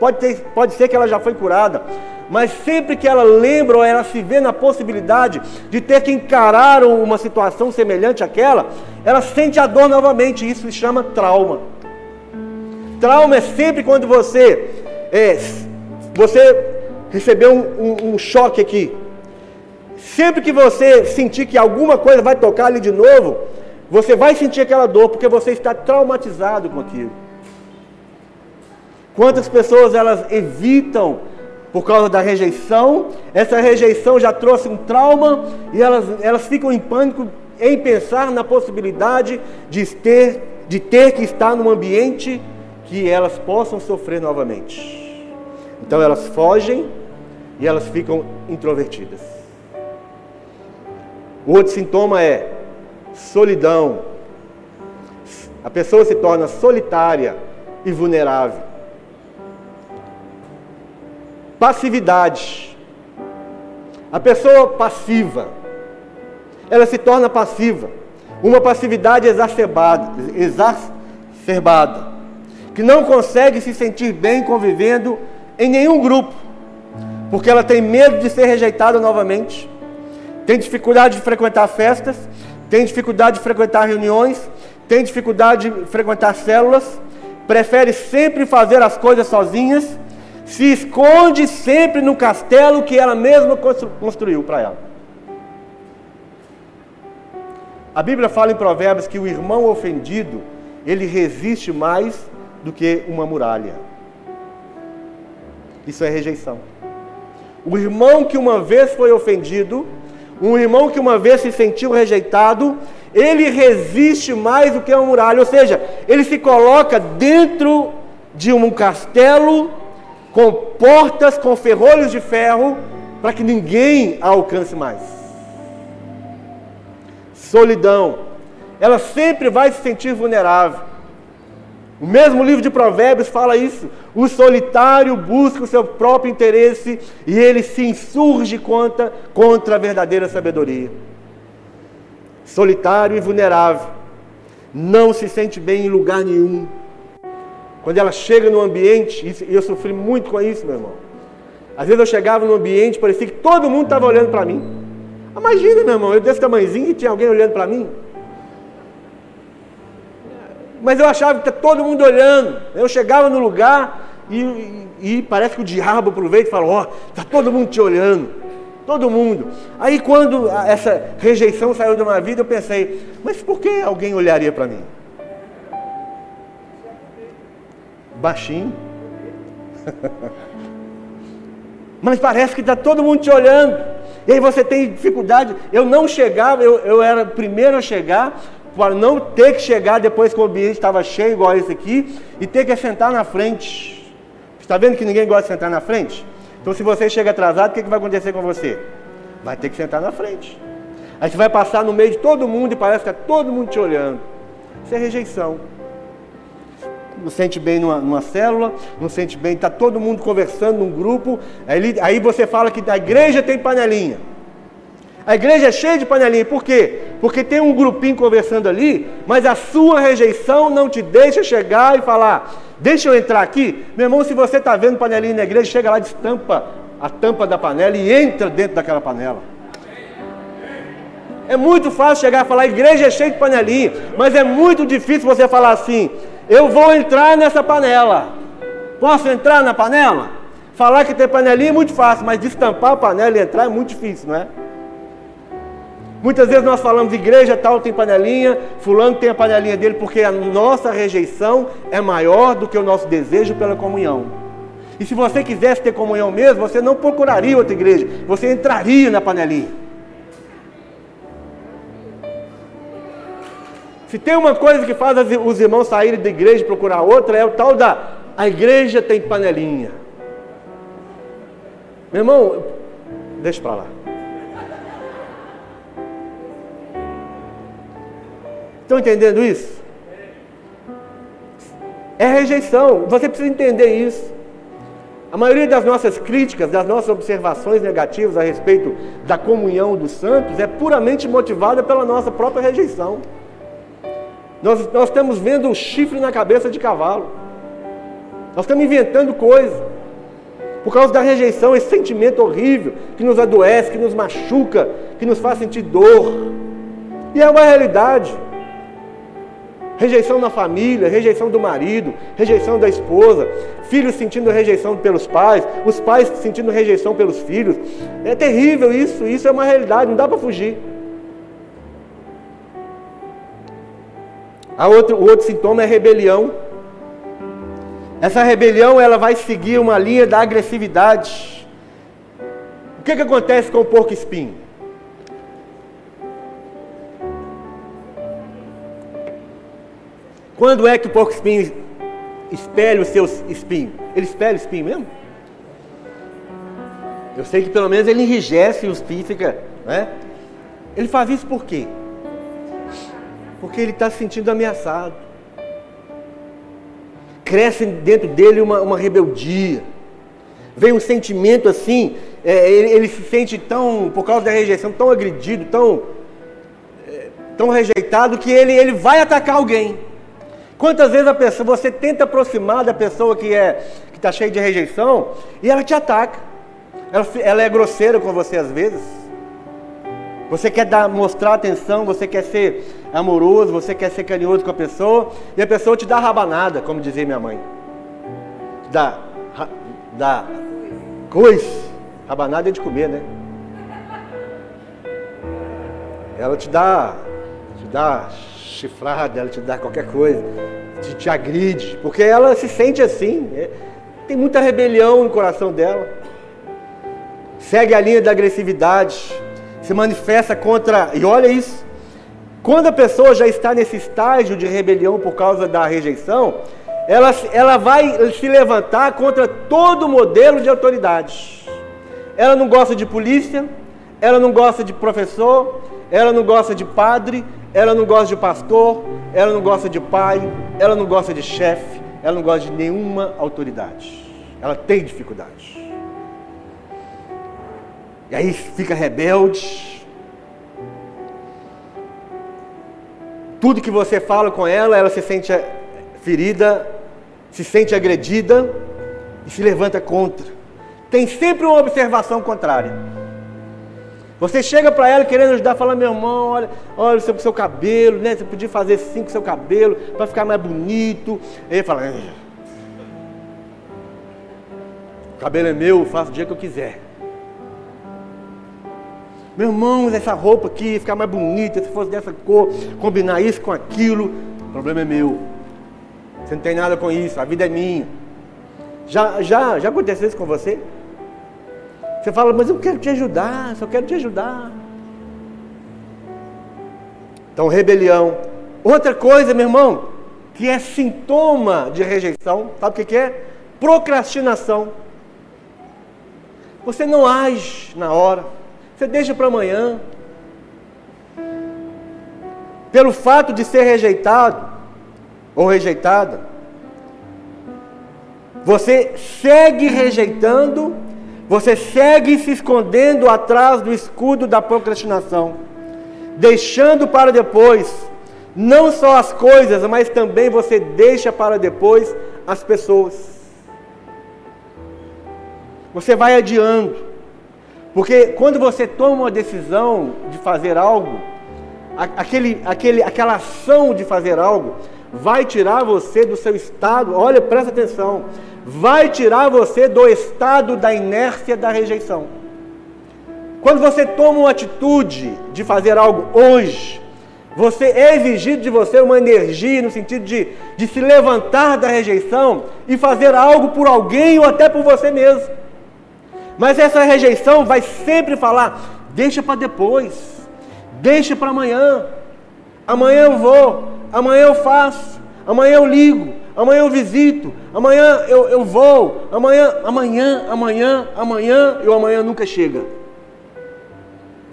pode, ter, pode ser que ela já foi curada, mas sempre que ela lembra ou ela se vê na possibilidade de ter que encarar uma situação semelhante àquela, ela sente a dor novamente. Isso se chama trauma. Trauma é sempre quando você é, você recebeu um, um, um choque aqui. Sempre que você sentir que alguma coisa vai tocar ali de novo, você vai sentir aquela dor porque você está traumatizado com aquilo. Quantas pessoas elas evitam por causa da rejeição? Essa rejeição já trouxe um trauma e elas, elas ficam em pânico em pensar na possibilidade de ter, de ter que estar num ambiente que elas possam sofrer novamente. Então elas fogem e elas ficam introvertidas. O outro sintoma é solidão. A pessoa se torna solitária e vulnerável. Passividade. A pessoa passiva, ela se torna passiva. Uma passividade exacerbada, exacerbada, que não consegue se sentir bem convivendo em nenhum grupo porque ela tem medo de ser rejeitada novamente, tem dificuldade de frequentar festas, tem dificuldade de frequentar reuniões, tem dificuldade de frequentar células, prefere sempre fazer as coisas sozinhas, se esconde sempre no castelo que ela mesma construiu para ela. A Bíblia fala em Provérbios que o irmão ofendido, ele resiste mais do que uma muralha. Isso é rejeição. O irmão que uma vez foi ofendido, um irmão que uma vez se sentiu rejeitado, ele resiste mais do que uma muralha, ou seja, ele se coloca dentro de um castelo com portas, com ferrolhos de ferro, para que ninguém a alcance mais. Solidão, ela sempre vai se sentir vulnerável. O mesmo livro de Provérbios fala isso. O solitário busca o seu próprio interesse e ele se insurge contra, contra a verdadeira sabedoria. Solitário e vulnerável. Não se sente bem em lugar nenhum. Quando ela chega no ambiente, e eu sofri muito com isso, meu irmão. Às vezes eu chegava no ambiente, parecia que todo mundo estava olhando para mim. Imagina, meu irmão, eu desse tamanhozinho e tinha alguém olhando para mim. Mas eu achava que tá todo mundo olhando. Eu chegava no lugar e, e, e parece que o diabo aproveita e fala: Ó, oh, está todo mundo te olhando. Todo mundo. Aí quando essa rejeição saiu de uma vida, eu pensei: Mas por que alguém olharia para mim? Baixinho. (laughs) Mas parece que está todo mundo te olhando. E aí você tem dificuldade. Eu não chegava, eu, eu era o primeiro a chegar, para não ter que chegar depois que o ambiente estava cheio, igual esse aqui, e ter que sentar na frente. Está vendo que ninguém gosta de sentar na frente? Então, se você chega atrasado, o que, que vai acontecer com você? Vai ter que sentar na frente. Aí você vai passar no meio de todo mundo e parece que está todo mundo te olhando. Isso é rejeição. Não sente bem numa, numa célula, não sente bem, está todo mundo conversando num grupo. Aí, aí você fala que a igreja tem panelinha. A igreja é cheia de panelinha, por quê? Porque tem um grupinho conversando ali, mas a sua rejeição não te deixa chegar e falar: Deixa eu entrar aqui. Meu irmão, se você está vendo panelinha na igreja, chega lá, destampa a tampa da panela e entra dentro daquela panela. É muito fácil chegar e falar, igreja é cheia de panelinha, mas é muito difícil você falar assim, eu vou entrar nessa panela. Posso entrar na panela? Falar que tem panelinha é muito fácil, mas destampar a panela e entrar é muito difícil, não é? Muitas vezes nós falamos, igreja tal tem panelinha, fulano tem a panelinha dele, porque a nossa rejeição é maior do que o nosso desejo pela comunhão. E se você quisesse ter comunhão mesmo, você não procuraria outra igreja, você entraria na panelinha. Se tem uma coisa que faz os irmãos saírem da igreja e procurar outra, é o tal da a igreja tem panelinha. Meu irmão, deixa para lá. Estão entendendo isso? É rejeição. Você precisa entender isso. A maioria das nossas críticas, das nossas observações negativas a respeito da comunhão dos santos é puramente motivada pela nossa própria rejeição. Nós, nós estamos vendo um chifre na cabeça de cavalo. Nós estamos inventando coisa. Por causa da rejeição, esse sentimento horrível que nos adoece, que nos machuca, que nos faz sentir dor. E é uma realidade. Rejeição na família, rejeição do marido, rejeição da esposa, filhos sentindo rejeição pelos pais, os pais sentindo rejeição pelos filhos. É terrível isso, isso é uma realidade, não dá para fugir. A outro, o outro sintoma é rebelião. Essa rebelião ela vai seguir uma linha da agressividade. O que, que acontece com o porco espinho? Quando é que o porco espinho espelha os seus espinhos? Ele espelha o espinho mesmo? Eu sei que pelo menos ele enrijece o espinho fica. Né? Ele faz isso por quê? Porque ele está se sentindo ameaçado. Cresce dentro dele uma, uma rebeldia. Vem um sentimento assim, é, ele, ele, se sente tão, por causa da rejeição, tão agredido, tão, é, tão rejeitado, que ele, ele vai atacar alguém. Quantas vezes a pessoa, você tenta aproximar da pessoa que é que está cheia de rejeição e ela te ataca. Ela, ela é grosseira com você às vezes. Você quer dar, mostrar atenção, você quer ser amoroso, você quer ser carinhoso com a pessoa e a pessoa te dá rabanada, como dizia minha mãe. Dá, dá coisa. Rabanada é de comer, né? Ela te dá, te dá chifrada, ela te dá qualquer coisa, te, te agride, porque ela se sente assim. É, tem muita rebelião no coração dela. Segue a linha da agressividade, se manifesta contra. E olha isso. Quando a pessoa já está nesse estágio de rebelião por causa da rejeição, ela, ela vai se levantar contra todo modelo de autoridade. Ela não gosta de polícia, ela não gosta de professor, ela não gosta de padre, ela não gosta de pastor, ela não gosta de pai, ela não gosta de chefe, ela não gosta de nenhuma autoridade. Ela tem dificuldade. E aí fica rebelde. Tudo que você fala com ela, ela se sente ferida, se sente agredida e se levanta contra. Tem sempre uma observação contrária. Você chega para ela querendo ajudar, fala, meu irmão, olha, olha o seu, seu cabelo, né? Você podia fazer assim com o seu cabelo para ficar mais bonito. E ele fala, o cabelo é meu, faço o dia que eu quiser. Meu irmão, essa roupa aqui, ficar mais bonita, se fosse dessa cor, combinar isso com aquilo, o problema é meu. Você não tem nada com isso, a vida é minha. Já, já, já aconteceu isso com você? Você fala, mas eu quero te ajudar, só quero te ajudar. Então, rebelião. Outra coisa, meu irmão, que é sintoma de rejeição, sabe o que é? Procrastinação. Você não age na hora, você deixa para amanhã. Pelo fato de ser rejeitado ou rejeitada, você segue rejeitando você segue se escondendo atrás do escudo da procrastinação, deixando para depois não só as coisas, mas também você deixa para depois as pessoas. Você vai adiando. Porque quando você toma uma decisão de fazer algo, aquele, aquele, aquela ação de fazer algo, vai tirar você do seu estado, olha, presta atenção, vai tirar você do estado da inércia da rejeição. Quando você toma uma atitude de fazer algo hoje, você é exigido de você uma energia no sentido de, de se levantar da rejeição e fazer algo por alguém ou até por você mesmo. Mas essa rejeição vai sempre falar: deixa para depois, deixa para amanhã. Amanhã eu vou, amanhã eu faço, amanhã eu ligo, amanhã eu visito, amanhã eu, eu vou, amanhã, amanhã, amanhã, amanhã e o amanhã nunca chega.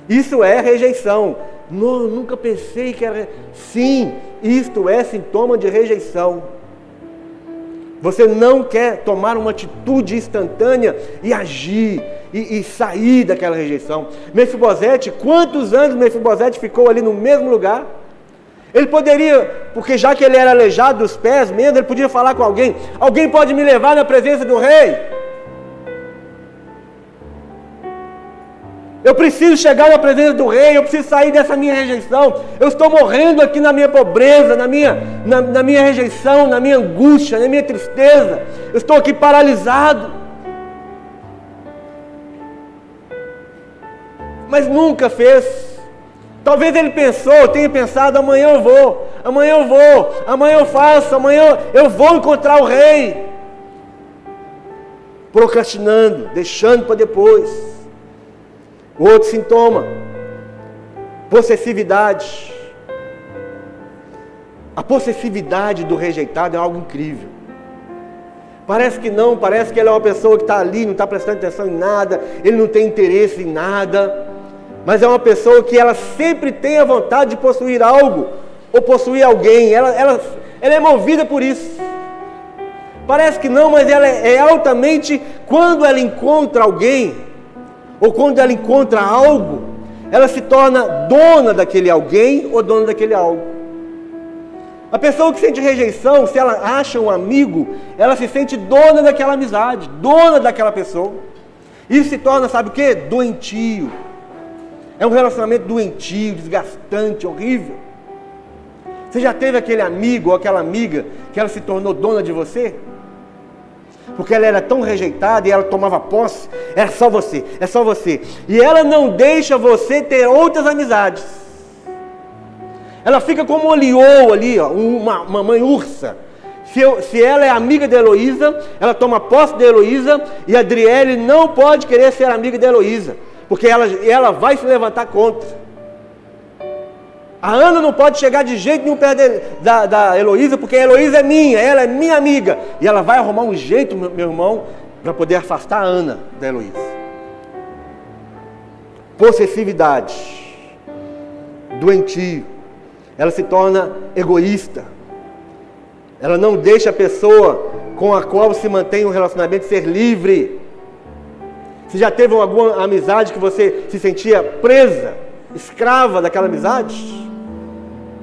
Isso é rejeição. Não, nunca pensei que era. Sim, isto é sintoma de rejeição. Você não quer tomar uma atitude instantânea e agir e, e sair daquela rejeição. Mefibosete, quantos anos Mefibosete ficou ali no mesmo lugar? Ele poderia, porque já que ele era aleijado dos pés mesmo, ele podia falar com alguém: Alguém pode me levar na presença do rei? Eu preciso chegar na presença do rei, eu preciso sair dessa minha rejeição. Eu estou morrendo aqui na minha pobreza, na minha, na, na minha rejeição, na minha angústia, na minha tristeza. Eu estou aqui paralisado. Mas nunca fez. Talvez ele pensou, tenha pensado, amanhã eu vou, amanhã eu vou, amanhã eu faço, amanhã eu vou encontrar o rei. Procrastinando, deixando para depois. Outro sintoma, possessividade. A possessividade do rejeitado é algo incrível. Parece que não, parece que ele é uma pessoa que está ali, não está prestando atenção em nada, ele não tem interesse em nada, mas é uma pessoa que ela sempre tem a vontade de possuir algo ou possuir alguém, ela, ela, ela é movida por isso. Parece que não, mas ela é, é altamente, quando ela encontra alguém, ou quando ela encontra algo, ela se torna dona daquele alguém ou dona daquele algo. A pessoa que sente rejeição, se ela acha um amigo, ela se sente dona daquela amizade, dona daquela pessoa. Isso se torna, sabe o que? Doentio. É um relacionamento doentio, desgastante, horrível. Você já teve aquele amigo ou aquela amiga que ela se tornou dona de você? Porque ela era tão rejeitada e ela tomava posse, era só você, é só você. E ela não deixa você ter outras amizades. Ela fica como liô ali, ó, uma, uma mãe ursa. Se, eu, se, ela é amiga de Heloísa, ela toma posse de Heloísa e a Adriele não pode querer ser amiga de Heloísa, porque ela, ela vai se levantar contra. A Ana não pode chegar de jeito nenhum perto da, da Heloísa, porque a Heloísa é minha, ela é minha amiga. E ela vai arrumar um jeito, meu, meu irmão, para poder afastar a Ana da Heloísa. Possessividade, doentio, ela se torna egoísta. Ela não deixa a pessoa com a qual se mantém um relacionamento ser livre. Você já teve alguma amizade que você se sentia presa, escrava daquela amizade?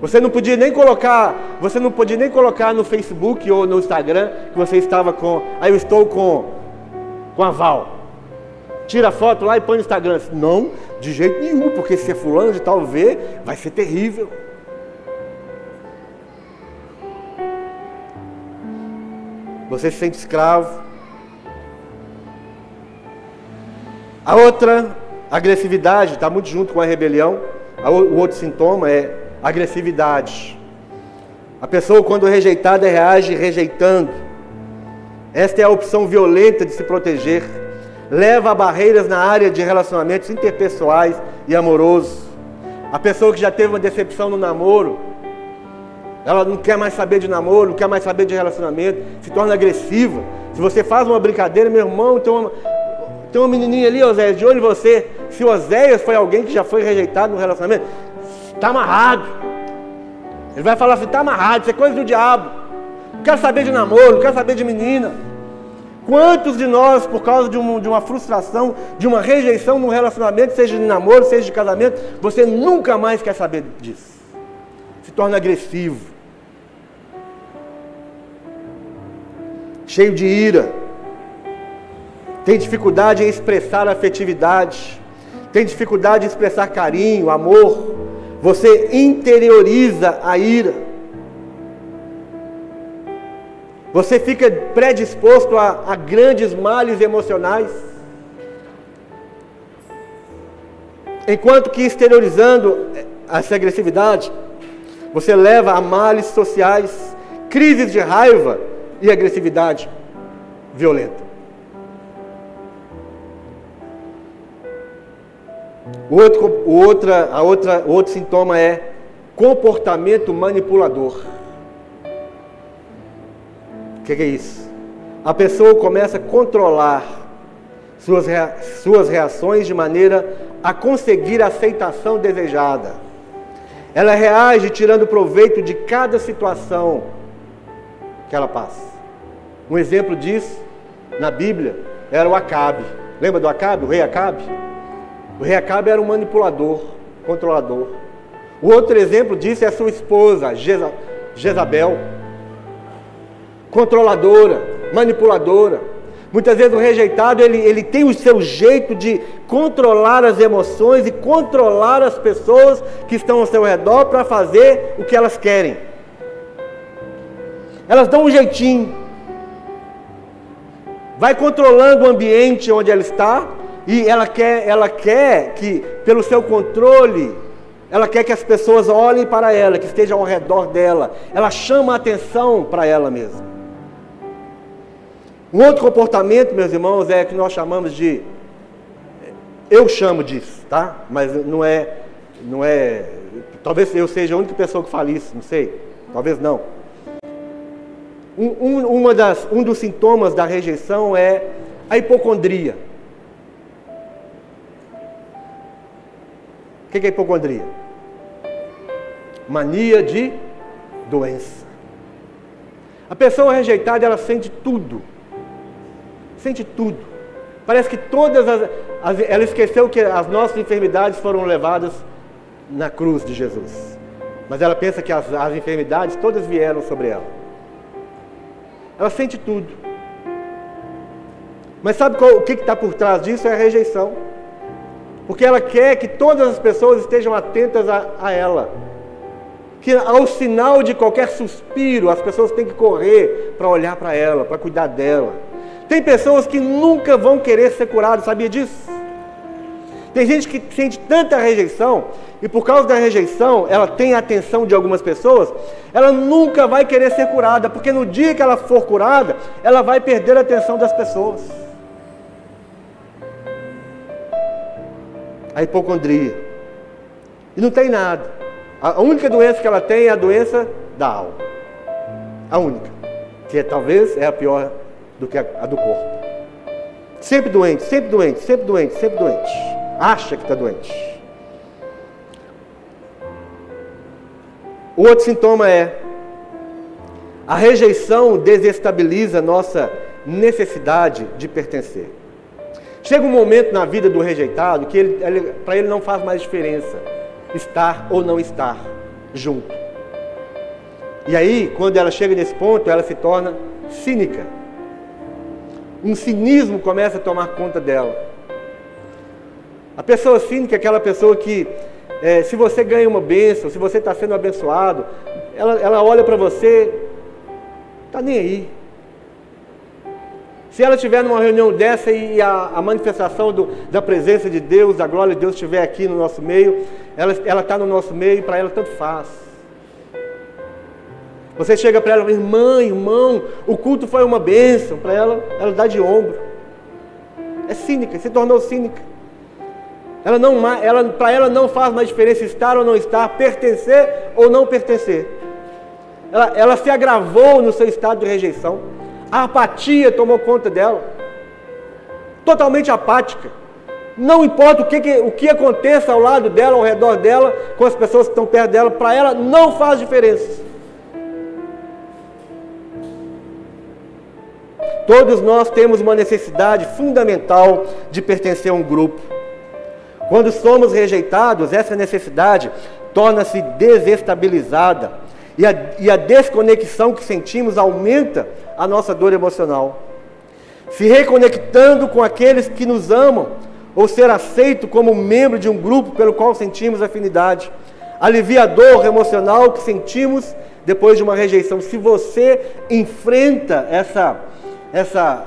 Você não podia nem colocar, você não podia nem colocar no Facebook ou no Instagram que você estava com, aí eu estou com com a Val. Tira a foto lá e põe no Instagram. Não, de jeito nenhum, porque se é fulano de tal ver, vai ser terrível. Você se sente escravo. A outra, agressividade, está muito junto com a rebelião. O outro sintoma é agressividade. A pessoa, quando rejeitada, reage rejeitando. Esta é a opção violenta de se proteger. Leva a barreiras na área de relacionamentos interpessoais e amorosos. A pessoa que já teve uma decepção no namoro, ela não quer mais saber de namoro, não quer mais saber de relacionamento, se torna agressiva. Se você faz uma brincadeira, meu irmão, tem uma, tem uma menininha ali, Oséias, de olho em você. Se Oséias foi alguém que já foi rejeitado no relacionamento, Está amarrado. Ele vai falar assim: está amarrado, isso é coisa do diabo. Não quero saber de namoro, não quero saber de menina. Quantos de nós, por causa de, um, de uma frustração, de uma rejeição no relacionamento, seja de namoro, seja de casamento, você nunca mais quer saber disso? Se torna agressivo, cheio de ira, tem dificuldade em expressar afetividade, tem dificuldade em expressar carinho, amor. Você interioriza a ira. Você fica predisposto a, a grandes males emocionais. Enquanto que exteriorizando essa agressividade, você leva a males sociais, crises de raiva e agressividade violenta. Outro, o outra, a outra, outro sintoma é comportamento manipulador. O que, que é isso? A pessoa começa a controlar suas, rea, suas reações de maneira a conseguir a aceitação desejada. Ela reage tirando proveito de cada situação que ela passa. Um exemplo disso na Bíblia era o Acabe. Lembra do Acabe, o rei Acabe? O rei Acabe era um manipulador, controlador. O outro exemplo disso é a sua esposa, Jezabel. Controladora, manipuladora. Muitas vezes o rejeitado ele, ele tem o seu jeito de controlar as emoções e controlar as pessoas que estão ao seu redor para fazer o que elas querem. Elas dão um jeitinho. Vai controlando o ambiente onde ela está e ela quer, ela quer que, pelo seu controle, ela quer que as pessoas olhem para ela, que estejam ao redor dela. Ela chama a atenção para ela mesma. Um outro comportamento, meus irmãos, é que nós chamamos de. Eu chamo disso, tá? Mas não é. Não é. Talvez eu seja a única pessoa que fale isso, não sei. Talvez não. Um, um, uma das, um dos sintomas da rejeição é a hipocondria. O que é hipocondria? Mania de doença. A pessoa rejeitada, ela sente tudo. Sente tudo. Parece que todas as, as, Ela esqueceu que as nossas enfermidades foram levadas na cruz de Jesus. Mas ela pensa que as, as enfermidades todas vieram sobre ela. Ela sente tudo. Mas sabe qual, o que está por trás disso? É a rejeição. Porque ela quer que todas as pessoas estejam atentas a, a ela. Que ao sinal de qualquer suspiro, as pessoas têm que correr para olhar para ela, para cuidar dela. Tem pessoas que nunca vão querer ser curadas, sabia disso? Tem gente que sente tanta rejeição e por causa da rejeição, ela tem a atenção de algumas pessoas, ela nunca vai querer ser curada, porque no dia que ela for curada, ela vai perder a atenção das pessoas. A hipocondria. E não tem nada. A única doença que ela tem é a doença da alma. A única. Que é, talvez é a pior do que a, a do corpo. Sempre doente, sempre doente, sempre doente, sempre doente. Acha que está doente. O outro sintoma é a rejeição desestabiliza nossa necessidade de pertencer. Chega um momento na vida do rejeitado que ele, ele, para ele não faz mais diferença estar ou não estar junto. E aí, quando ela chega nesse ponto, ela se torna cínica. Um cinismo começa a tomar conta dela. A pessoa cínica é aquela pessoa que, é, se você ganha uma bênção, se você está sendo abençoado, ela, ela olha para você, está nem aí. Se ela estiver numa reunião dessa e a, a manifestação do, da presença de Deus, da glória de Deus estiver aqui no nosso meio, ela está no nosso meio e para ela tanto faz. Você chega para ela irmã, irmão, o culto foi uma bênção. Para ela, ela dá de ombro. É cínica, se tornou cínica. Ela não, ela, para ela não faz mais diferença estar ou não estar, pertencer ou não pertencer. Ela, ela se agravou no seu estado de rejeição. A apatia tomou conta dela. Totalmente apática. Não importa o que, o que aconteça ao lado dela, ao redor dela, com as pessoas que estão perto dela, para ela não faz diferença. Todos nós temos uma necessidade fundamental de pertencer a um grupo. Quando somos rejeitados, essa necessidade torna-se desestabilizada e a, e a desconexão que sentimos aumenta a nossa dor emocional. Se reconectando com aqueles que nos amam, ou ser aceito como membro de um grupo pelo qual sentimos afinidade, alivia a dor emocional que sentimos depois de uma rejeição. Se você enfrenta essa, essa,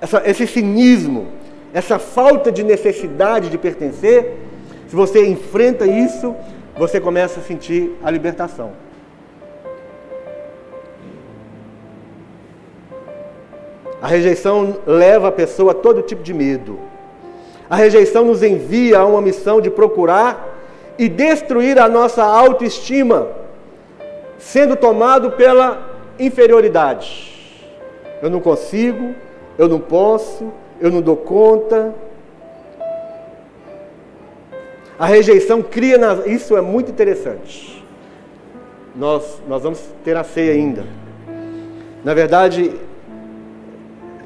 essa, esse cinismo, essa falta de necessidade de pertencer, se você enfrenta isso, você começa a sentir a libertação. A rejeição leva a pessoa a todo tipo de medo. A rejeição nos envia a uma missão de procurar e destruir a nossa autoestima, sendo tomado pela inferioridade. Eu não consigo, eu não posso, eu não dou conta. A rejeição cria, isso é muito interessante. Nós, nós vamos ter a ceia ainda. Na verdade,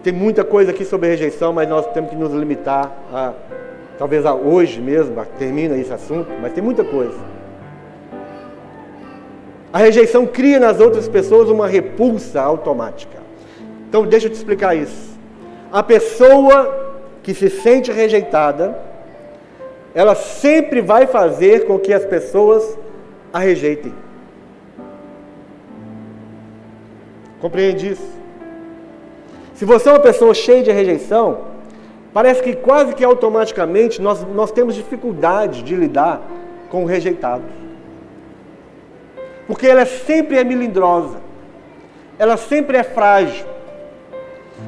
tem muita coisa aqui sobre rejeição, mas nós temos que nos limitar a, talvez a hoje mesmo, termina esse assunto, mas tem muita coisa. A rejeição cria nas outras pessoas uma repulsa automática. Então, deixa eu te explicar isso. A pessoa que se sente rejeitada, ela sempre vai fazer com que as pessoas a rejeitem. Compreende isso? Se você é uma pessoa cheia de rejeição, parece que quase que automaticamente nós, nós temos dificuldade de lidar com o rejeitado. Porque ela sempre é melindrosa, ela sempre é frágil.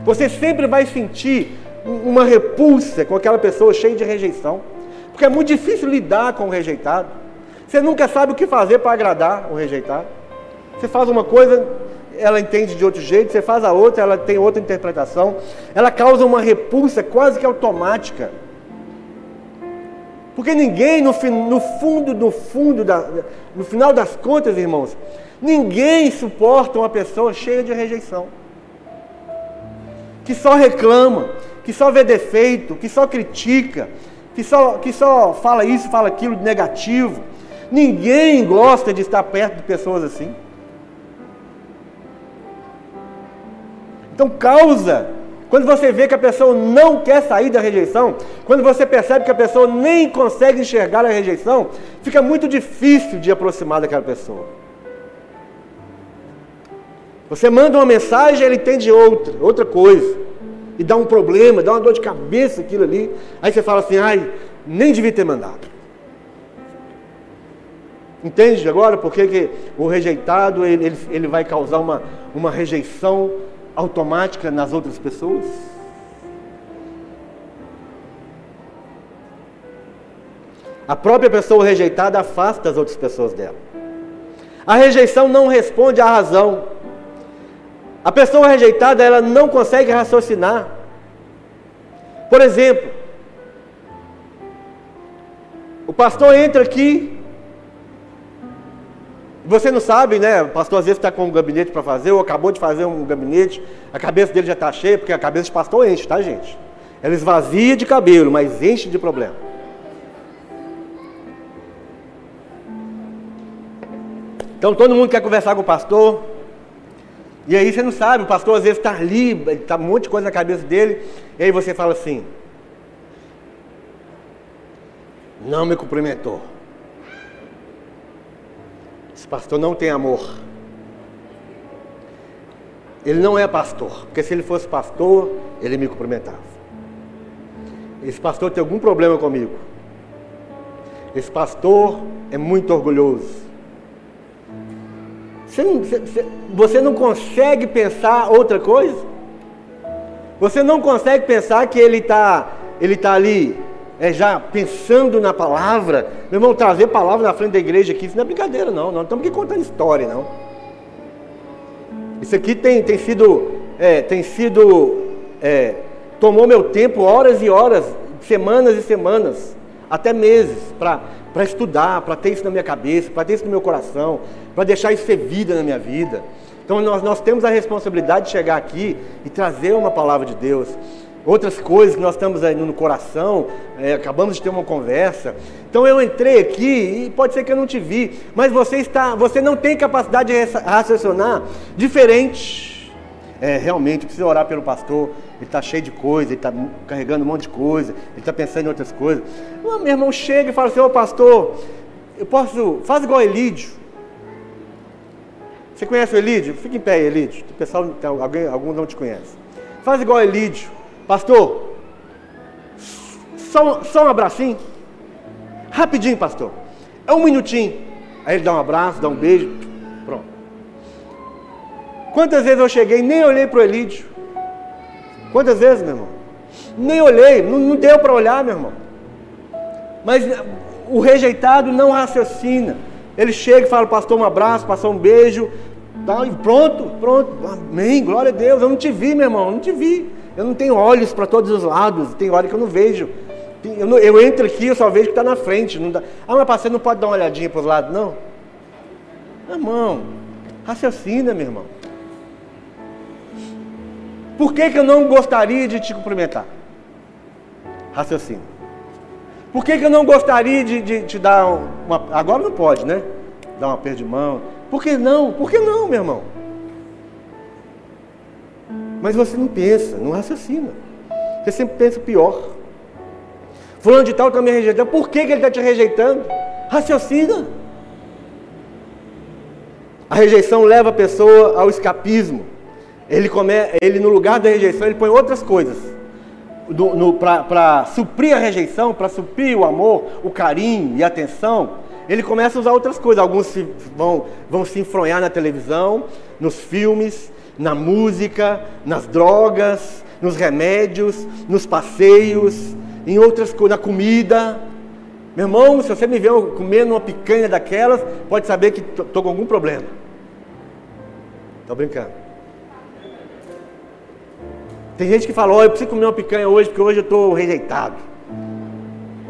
Você sempre vai sentir uma repulsa com aquela pessoa cheia de rejeição. Porque é muito difícil lidar com o rejeitado. Você nunca sabe o que fazer para agradar o rejeitado. Você faz uma coisa, ela entende de outro jeito, você faz a outra, ela tem outra interpretação. Ela causa uma repulsa quase que automática. Porque ninguém, no, no fundo, no fundo, da, no final das contas, irmãos, ninguém suporta uma pessoa cheia de rejeição. Que só reclama, que só vê defeito, que só critica, que só, que só fala isso, fala aquilo de negativo. Ninguém gosta de estar perto de pessoas assim. Então, causa, quando você vê que a pessoa não quer sair da rejeição, quando você percebe que a pessoa nem consegue enxergar a rejeição, fica muito difícil de aproximar daquela pessoa. Você manda uma mensagem, ele entende outra, outra coisa. E dá um problema, dá uma dor de cabeça aquilo ali. Aí você fala assim, ai, nem devia ter mandado. Entende agora por que o rejeitado ele, ele, ele vai causar uma, uma rejeição automática nas outras pessoas? A própria pessoa rejeitada afasta as outras pessoas dela. A rejeição não responde à razão. A pessoa rejeitada, ela não consegue raciocinar. Por exemplo, o pastor entra aqui você não sabe, né? O pastor às vezes está com um gabinete para fazer, ou acabou de fazer um gabinete, a cabeça dele já está cheia, porque a cabeça de pastor enche, tá, gente? Ela esvazia de cabelo, mas enche de problema. Então todo mundo quer conversar com o pastor, e aí você não sabe, o pastor às vezes está ali, está um monte de coisa na cabeça dele, e aí você fala assim: Não me cumprimentou. Pastor não tem amor. Ele não é pastor, porque se ele fosse pastor, ele me cumprimentava. Esse pastor tem algum problema comigo. Esse pastor é muito orgulhoso. Você não, você não consegue pensar outra coisa? Você não consegue pensar que ele está ele tá ali é, já pensando na palavra, meu irmão, trazer palavra na frente da igreja aqui, isso não é brincadeira, não. Nós não estamos aqui contando história, não. Isso aqui tem, tem sido, é, tem sido, é, tomou meu tempo horas e horas, semanas e semanas, até meses, para estudar, para ter isso na minha cabeça, para ter isso no meu coração, para deixar isso ser vida na minha vida. Então nós, nós temos a responsabilidade de chegar aqui e trazer uma palavra de Deus outras coisas que nós estamos aí no coração, é, acabamos de ter uma conversa. Então eu entrei aqui e pode ser que eu não te vi, mas você está, você não tem capacidade de raciocinar diferente. É, realmente, precisa orar pelo pastor, ele está cheio de coisa, ele está carregando um monte de coisa, ele está pensando em outras coisas. meu irmão chega e fala assim, ô pastor, Eu posso. Faz igual Elídio. Você conhece o Elídio? Fica em pé, Elídio. O pessoal, alguém, alguns não te conhece. Faz igual Elídio. Pastor, só, só um abracinho. Rapidinho, pastor. É um minutinho. Aí ele dá um abraço, dá um beijo. Pronto. Quantas vezes eu cheguei nem olhei para o Elídio? Quantas vezes, meu irmão? Nem olhei, não, não deu para olhar, meu irmão. Mas o rejeitado não raciocina. Ele chega e fala, pastor, um abraço, passou um beijo, tá, e pronto, pronto, amém, glória a Deus. Eu não te vi, meu irmão, não te vi. Eu não tenho olhos para todos os lados, tem hora que eu não vejo. Eu, não, eu entro aqui, eu só vejo que está na frente. Não dá. Ah, mas pastor, não pode dar uma olhadinha para os lados, não? Irmão, raciocina, meu irmão. Por que, que eu não gostaria de te cumprimentar? Raciocina. Por que, que eu não gostaria de, de te dar uma. Agora não pode, né? Dar uma perda de mão. Por que não? Por que não, meu irmão? Mas você não pensa, não raciocina. Você sempre pensa pior. Fulano de tal está me rejeitando. Por que, que ele está te rejeitando? Raciocina. A rejeição leva a pessoa ao escapismo. Ele, come, ele no lugar da rejeição, ele põe outras coisas. Para suprir a rejeição, para suprir o amor, o carinho e a atenção, ele começa a usar outras coisas. Alguns se, vão, vão se enfronhar na televisão, nos filmes, na música, nas drogas, nos remédios, nos passeios, em outras na comida. Meu irmão, se você me vê comendo uma picanha daquelas, pode saber que estou com algum problema. Estou brincando. Tem gente que fala, oh, eu preciso comer uma picanha hoje, porque hoje eu estou rejeitado.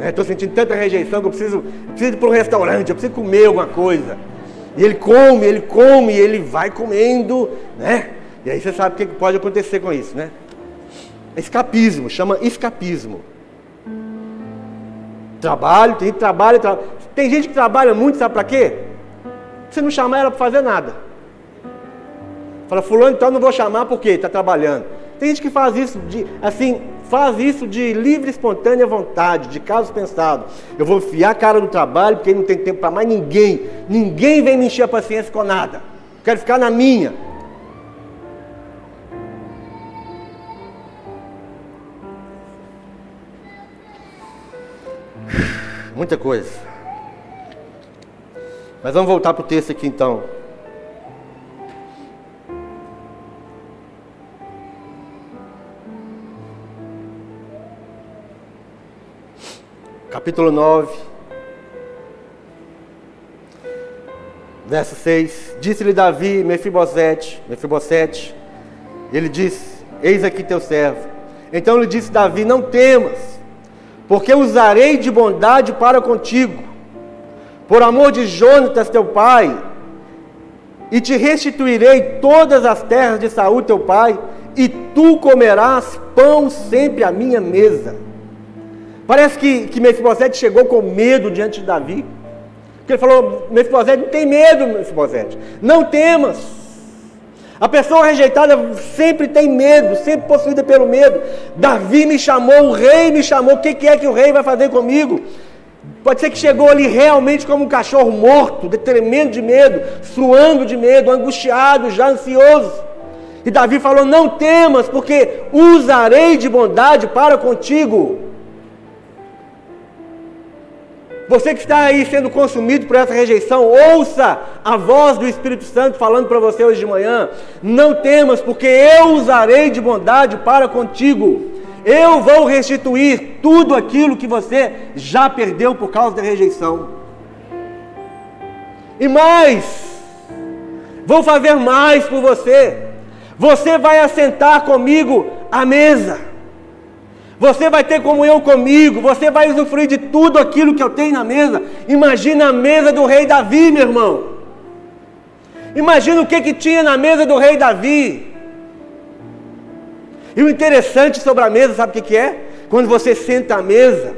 Estou né? sentindo tanta rejeição que eu preciso, eu preciso ir para um restaurante, eu preciso comer alguma coisa. E ele come, ele come, ele vai comendo, né? E aí você sabe o que pode acontecer com isso, né? Escapismo, chama escapismo. Trabalho, tem gente que trabalha, tra... tem gente que trabalha muito, sabe para quê? Você não chamar ela para fazer nada. Fala, fulano, então não vou chamar porque está trabalhando. Tem gente que faz isso de, assim, faz isso de livre, espontânea vontade, de caso pensado. Eu vou enfiar a cara no trabalho porque não tem tempo para mais ninguém. Ninguém vem me encher a paciência com nada. Quero ficar na minha. Muita coisa. Mas vamos voltar para o texto aqui então. Capítulo 9, verso 6. Disse-lhe Davi, Mefibosete, Mefibosete, ele disse: Eis aqui teu servo. Então lhe disse Davi: Não temas porque usarei de bondade para contigo, por amor de Jonatas teu pai, e te restituirei todas as terras de Saul teu pai, e tu comerás pão sempre à minha mesa. Parece que, que Mefibosete chegou com medo diante de Davi. Porque ele falou, Mefibosete, não tem medo, Mefibosete. Não temas. A pessoa rejeitada sempre tem medo, sempre possuída pelo medo. Davi me chamou, o rei me chamou, o que é que o rei vai fazer comigo? Pode ser que chegou ali realmente como um cachorro morto, tremendo de medo, suando de medo, angustiado, já ansioso. E Davi falou: Não temas, porque usarei de bondade para contigo. Você que está aí sendo consumido por essa rejeição, ouça a voz do Espírito Santo falando para você hoje de manhã. Não temas, porque eu usarei de bondade para contigo. Eu vou restituir tudo aquilo que você já perdeu por causa da rejeição. E mais, vou fazer mais por você. Você vai assentar comigo à mesa. Você vai ter comunhão comigo, você vai usufruir de tudo aquilo que eu tenho na mesa. Imagina a mesa do rei Davi, meu irmão. Imagina o que, que tinha na mesa do rei Davi. E o interessante sobre a mesa, sabe o que, que é? Quando você senta à mesa,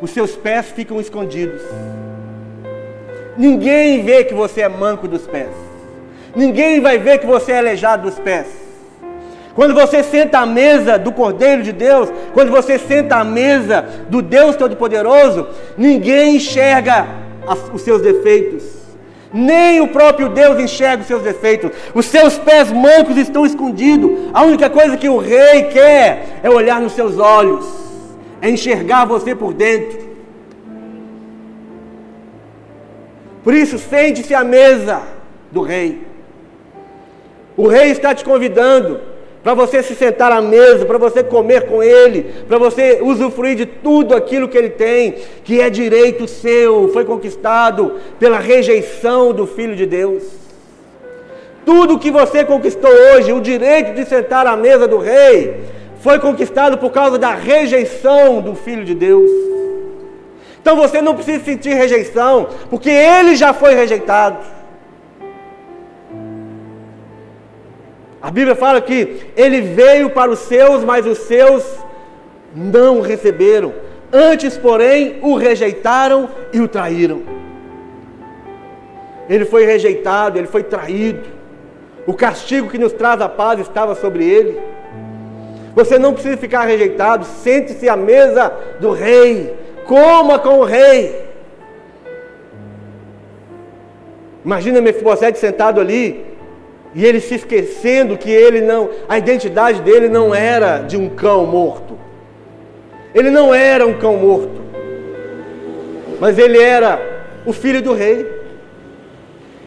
os seus pés ficam escondidos. Ninguém vê que você é manco dos pés. Ninguém vai ver que você é aleijado dos pés. Quando você senta à mesa do Cordeiro de Deus, quando você senta à mesa do Deus Todo-Poderoso, ninguém enxerga os seus defeitos. Nem o próprio Deus enxerga os seus defeitos. Os seus pés mancos estão escondidos. A única coisa que o rei quer é olhar nos seus olhos, é enxergar você por dentro. Por isso, sente-se à mesa do rei. O rei está te convidando para você se sentar à mesa, para você comer com ele, para você usufruir de tudo aquilo que ele tem, que é direito seu, foi conquistado pela rejeição do Filho de Deus. Tudo que você conquistou hoje, o direito de sentar à mesa do rei, foi conquistado por causa da rejeição do Filho de Deus. Então você não precisa sentir rejeição, porque ele já foi rejeitado. A Bíblia fala que ele veio para os seus, mas os seus não o receberam. Antes, porém, o rejeitaram e o traíram. Ele foi rejeitado, ele foi traído. O castigo que nos traz a paz estava sobre ele. Você não precisa ficar rejeitado, sente-se à mesa do rei, coma com o rei. Imagina Mefibosete sentado ali, e ele se esquecendo que ele não, a identidade dele não era de um cão morto. Ele não era um cão morto. Mas ele era o filho do rei.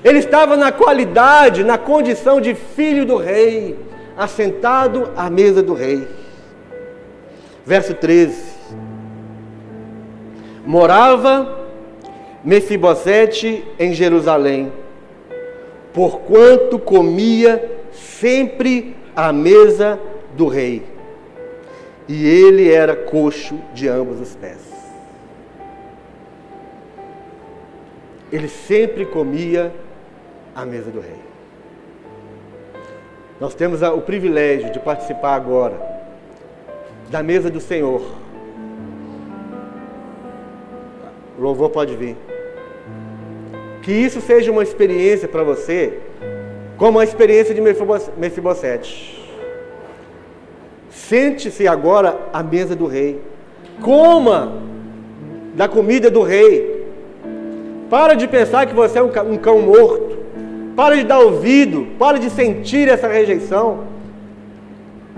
Ele estava na qualidade, na condição de filho do rei, assentado à mesa do rei. Verso 13. Morava Mefibosete em Jerusalém porquanto comia sempre à mesa do rei, e ele era coxo de ambos os pés. Ele sempre comia à mesa do rei. Nós temos o privilégio de participar agora da mesa do Senhor. O louvor pode vir. Que isso seja uma experiência para você, como a experiência de Mefibosete. Sente-se agora à mesa do rei. Coma da comida do rei. Para de pensar que você é um cão morto. Para de dar ouvido. Para de sentir essa rejeição.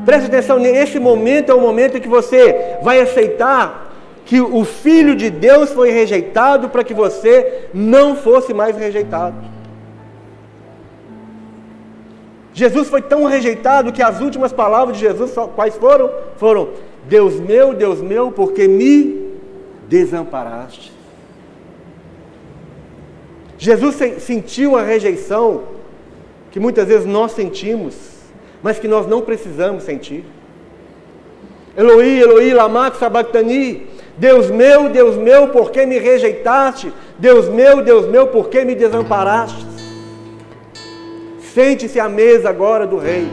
Preste atenção, nesse momento é o momento em que você vai aceitar que o Filho de Deus foi rejeitado para que você não fosse mais rejeitado. Jesus foi tão rejeitado que as últimas palavras de Jesus, quais foram? Foram: Deus meu, Deus meu, porque me desamparaste. Jesus sentiu a rejeição que muitas vezes nós sentimos, mas que nós não precisamos sentir. Eloí, Eloí, lama sabachthani. Deus meu, Deus meu, por que me rejeitaste? Deus meu, Deus meu, por que me desamparaste? Sente-se à mesa agora do rei.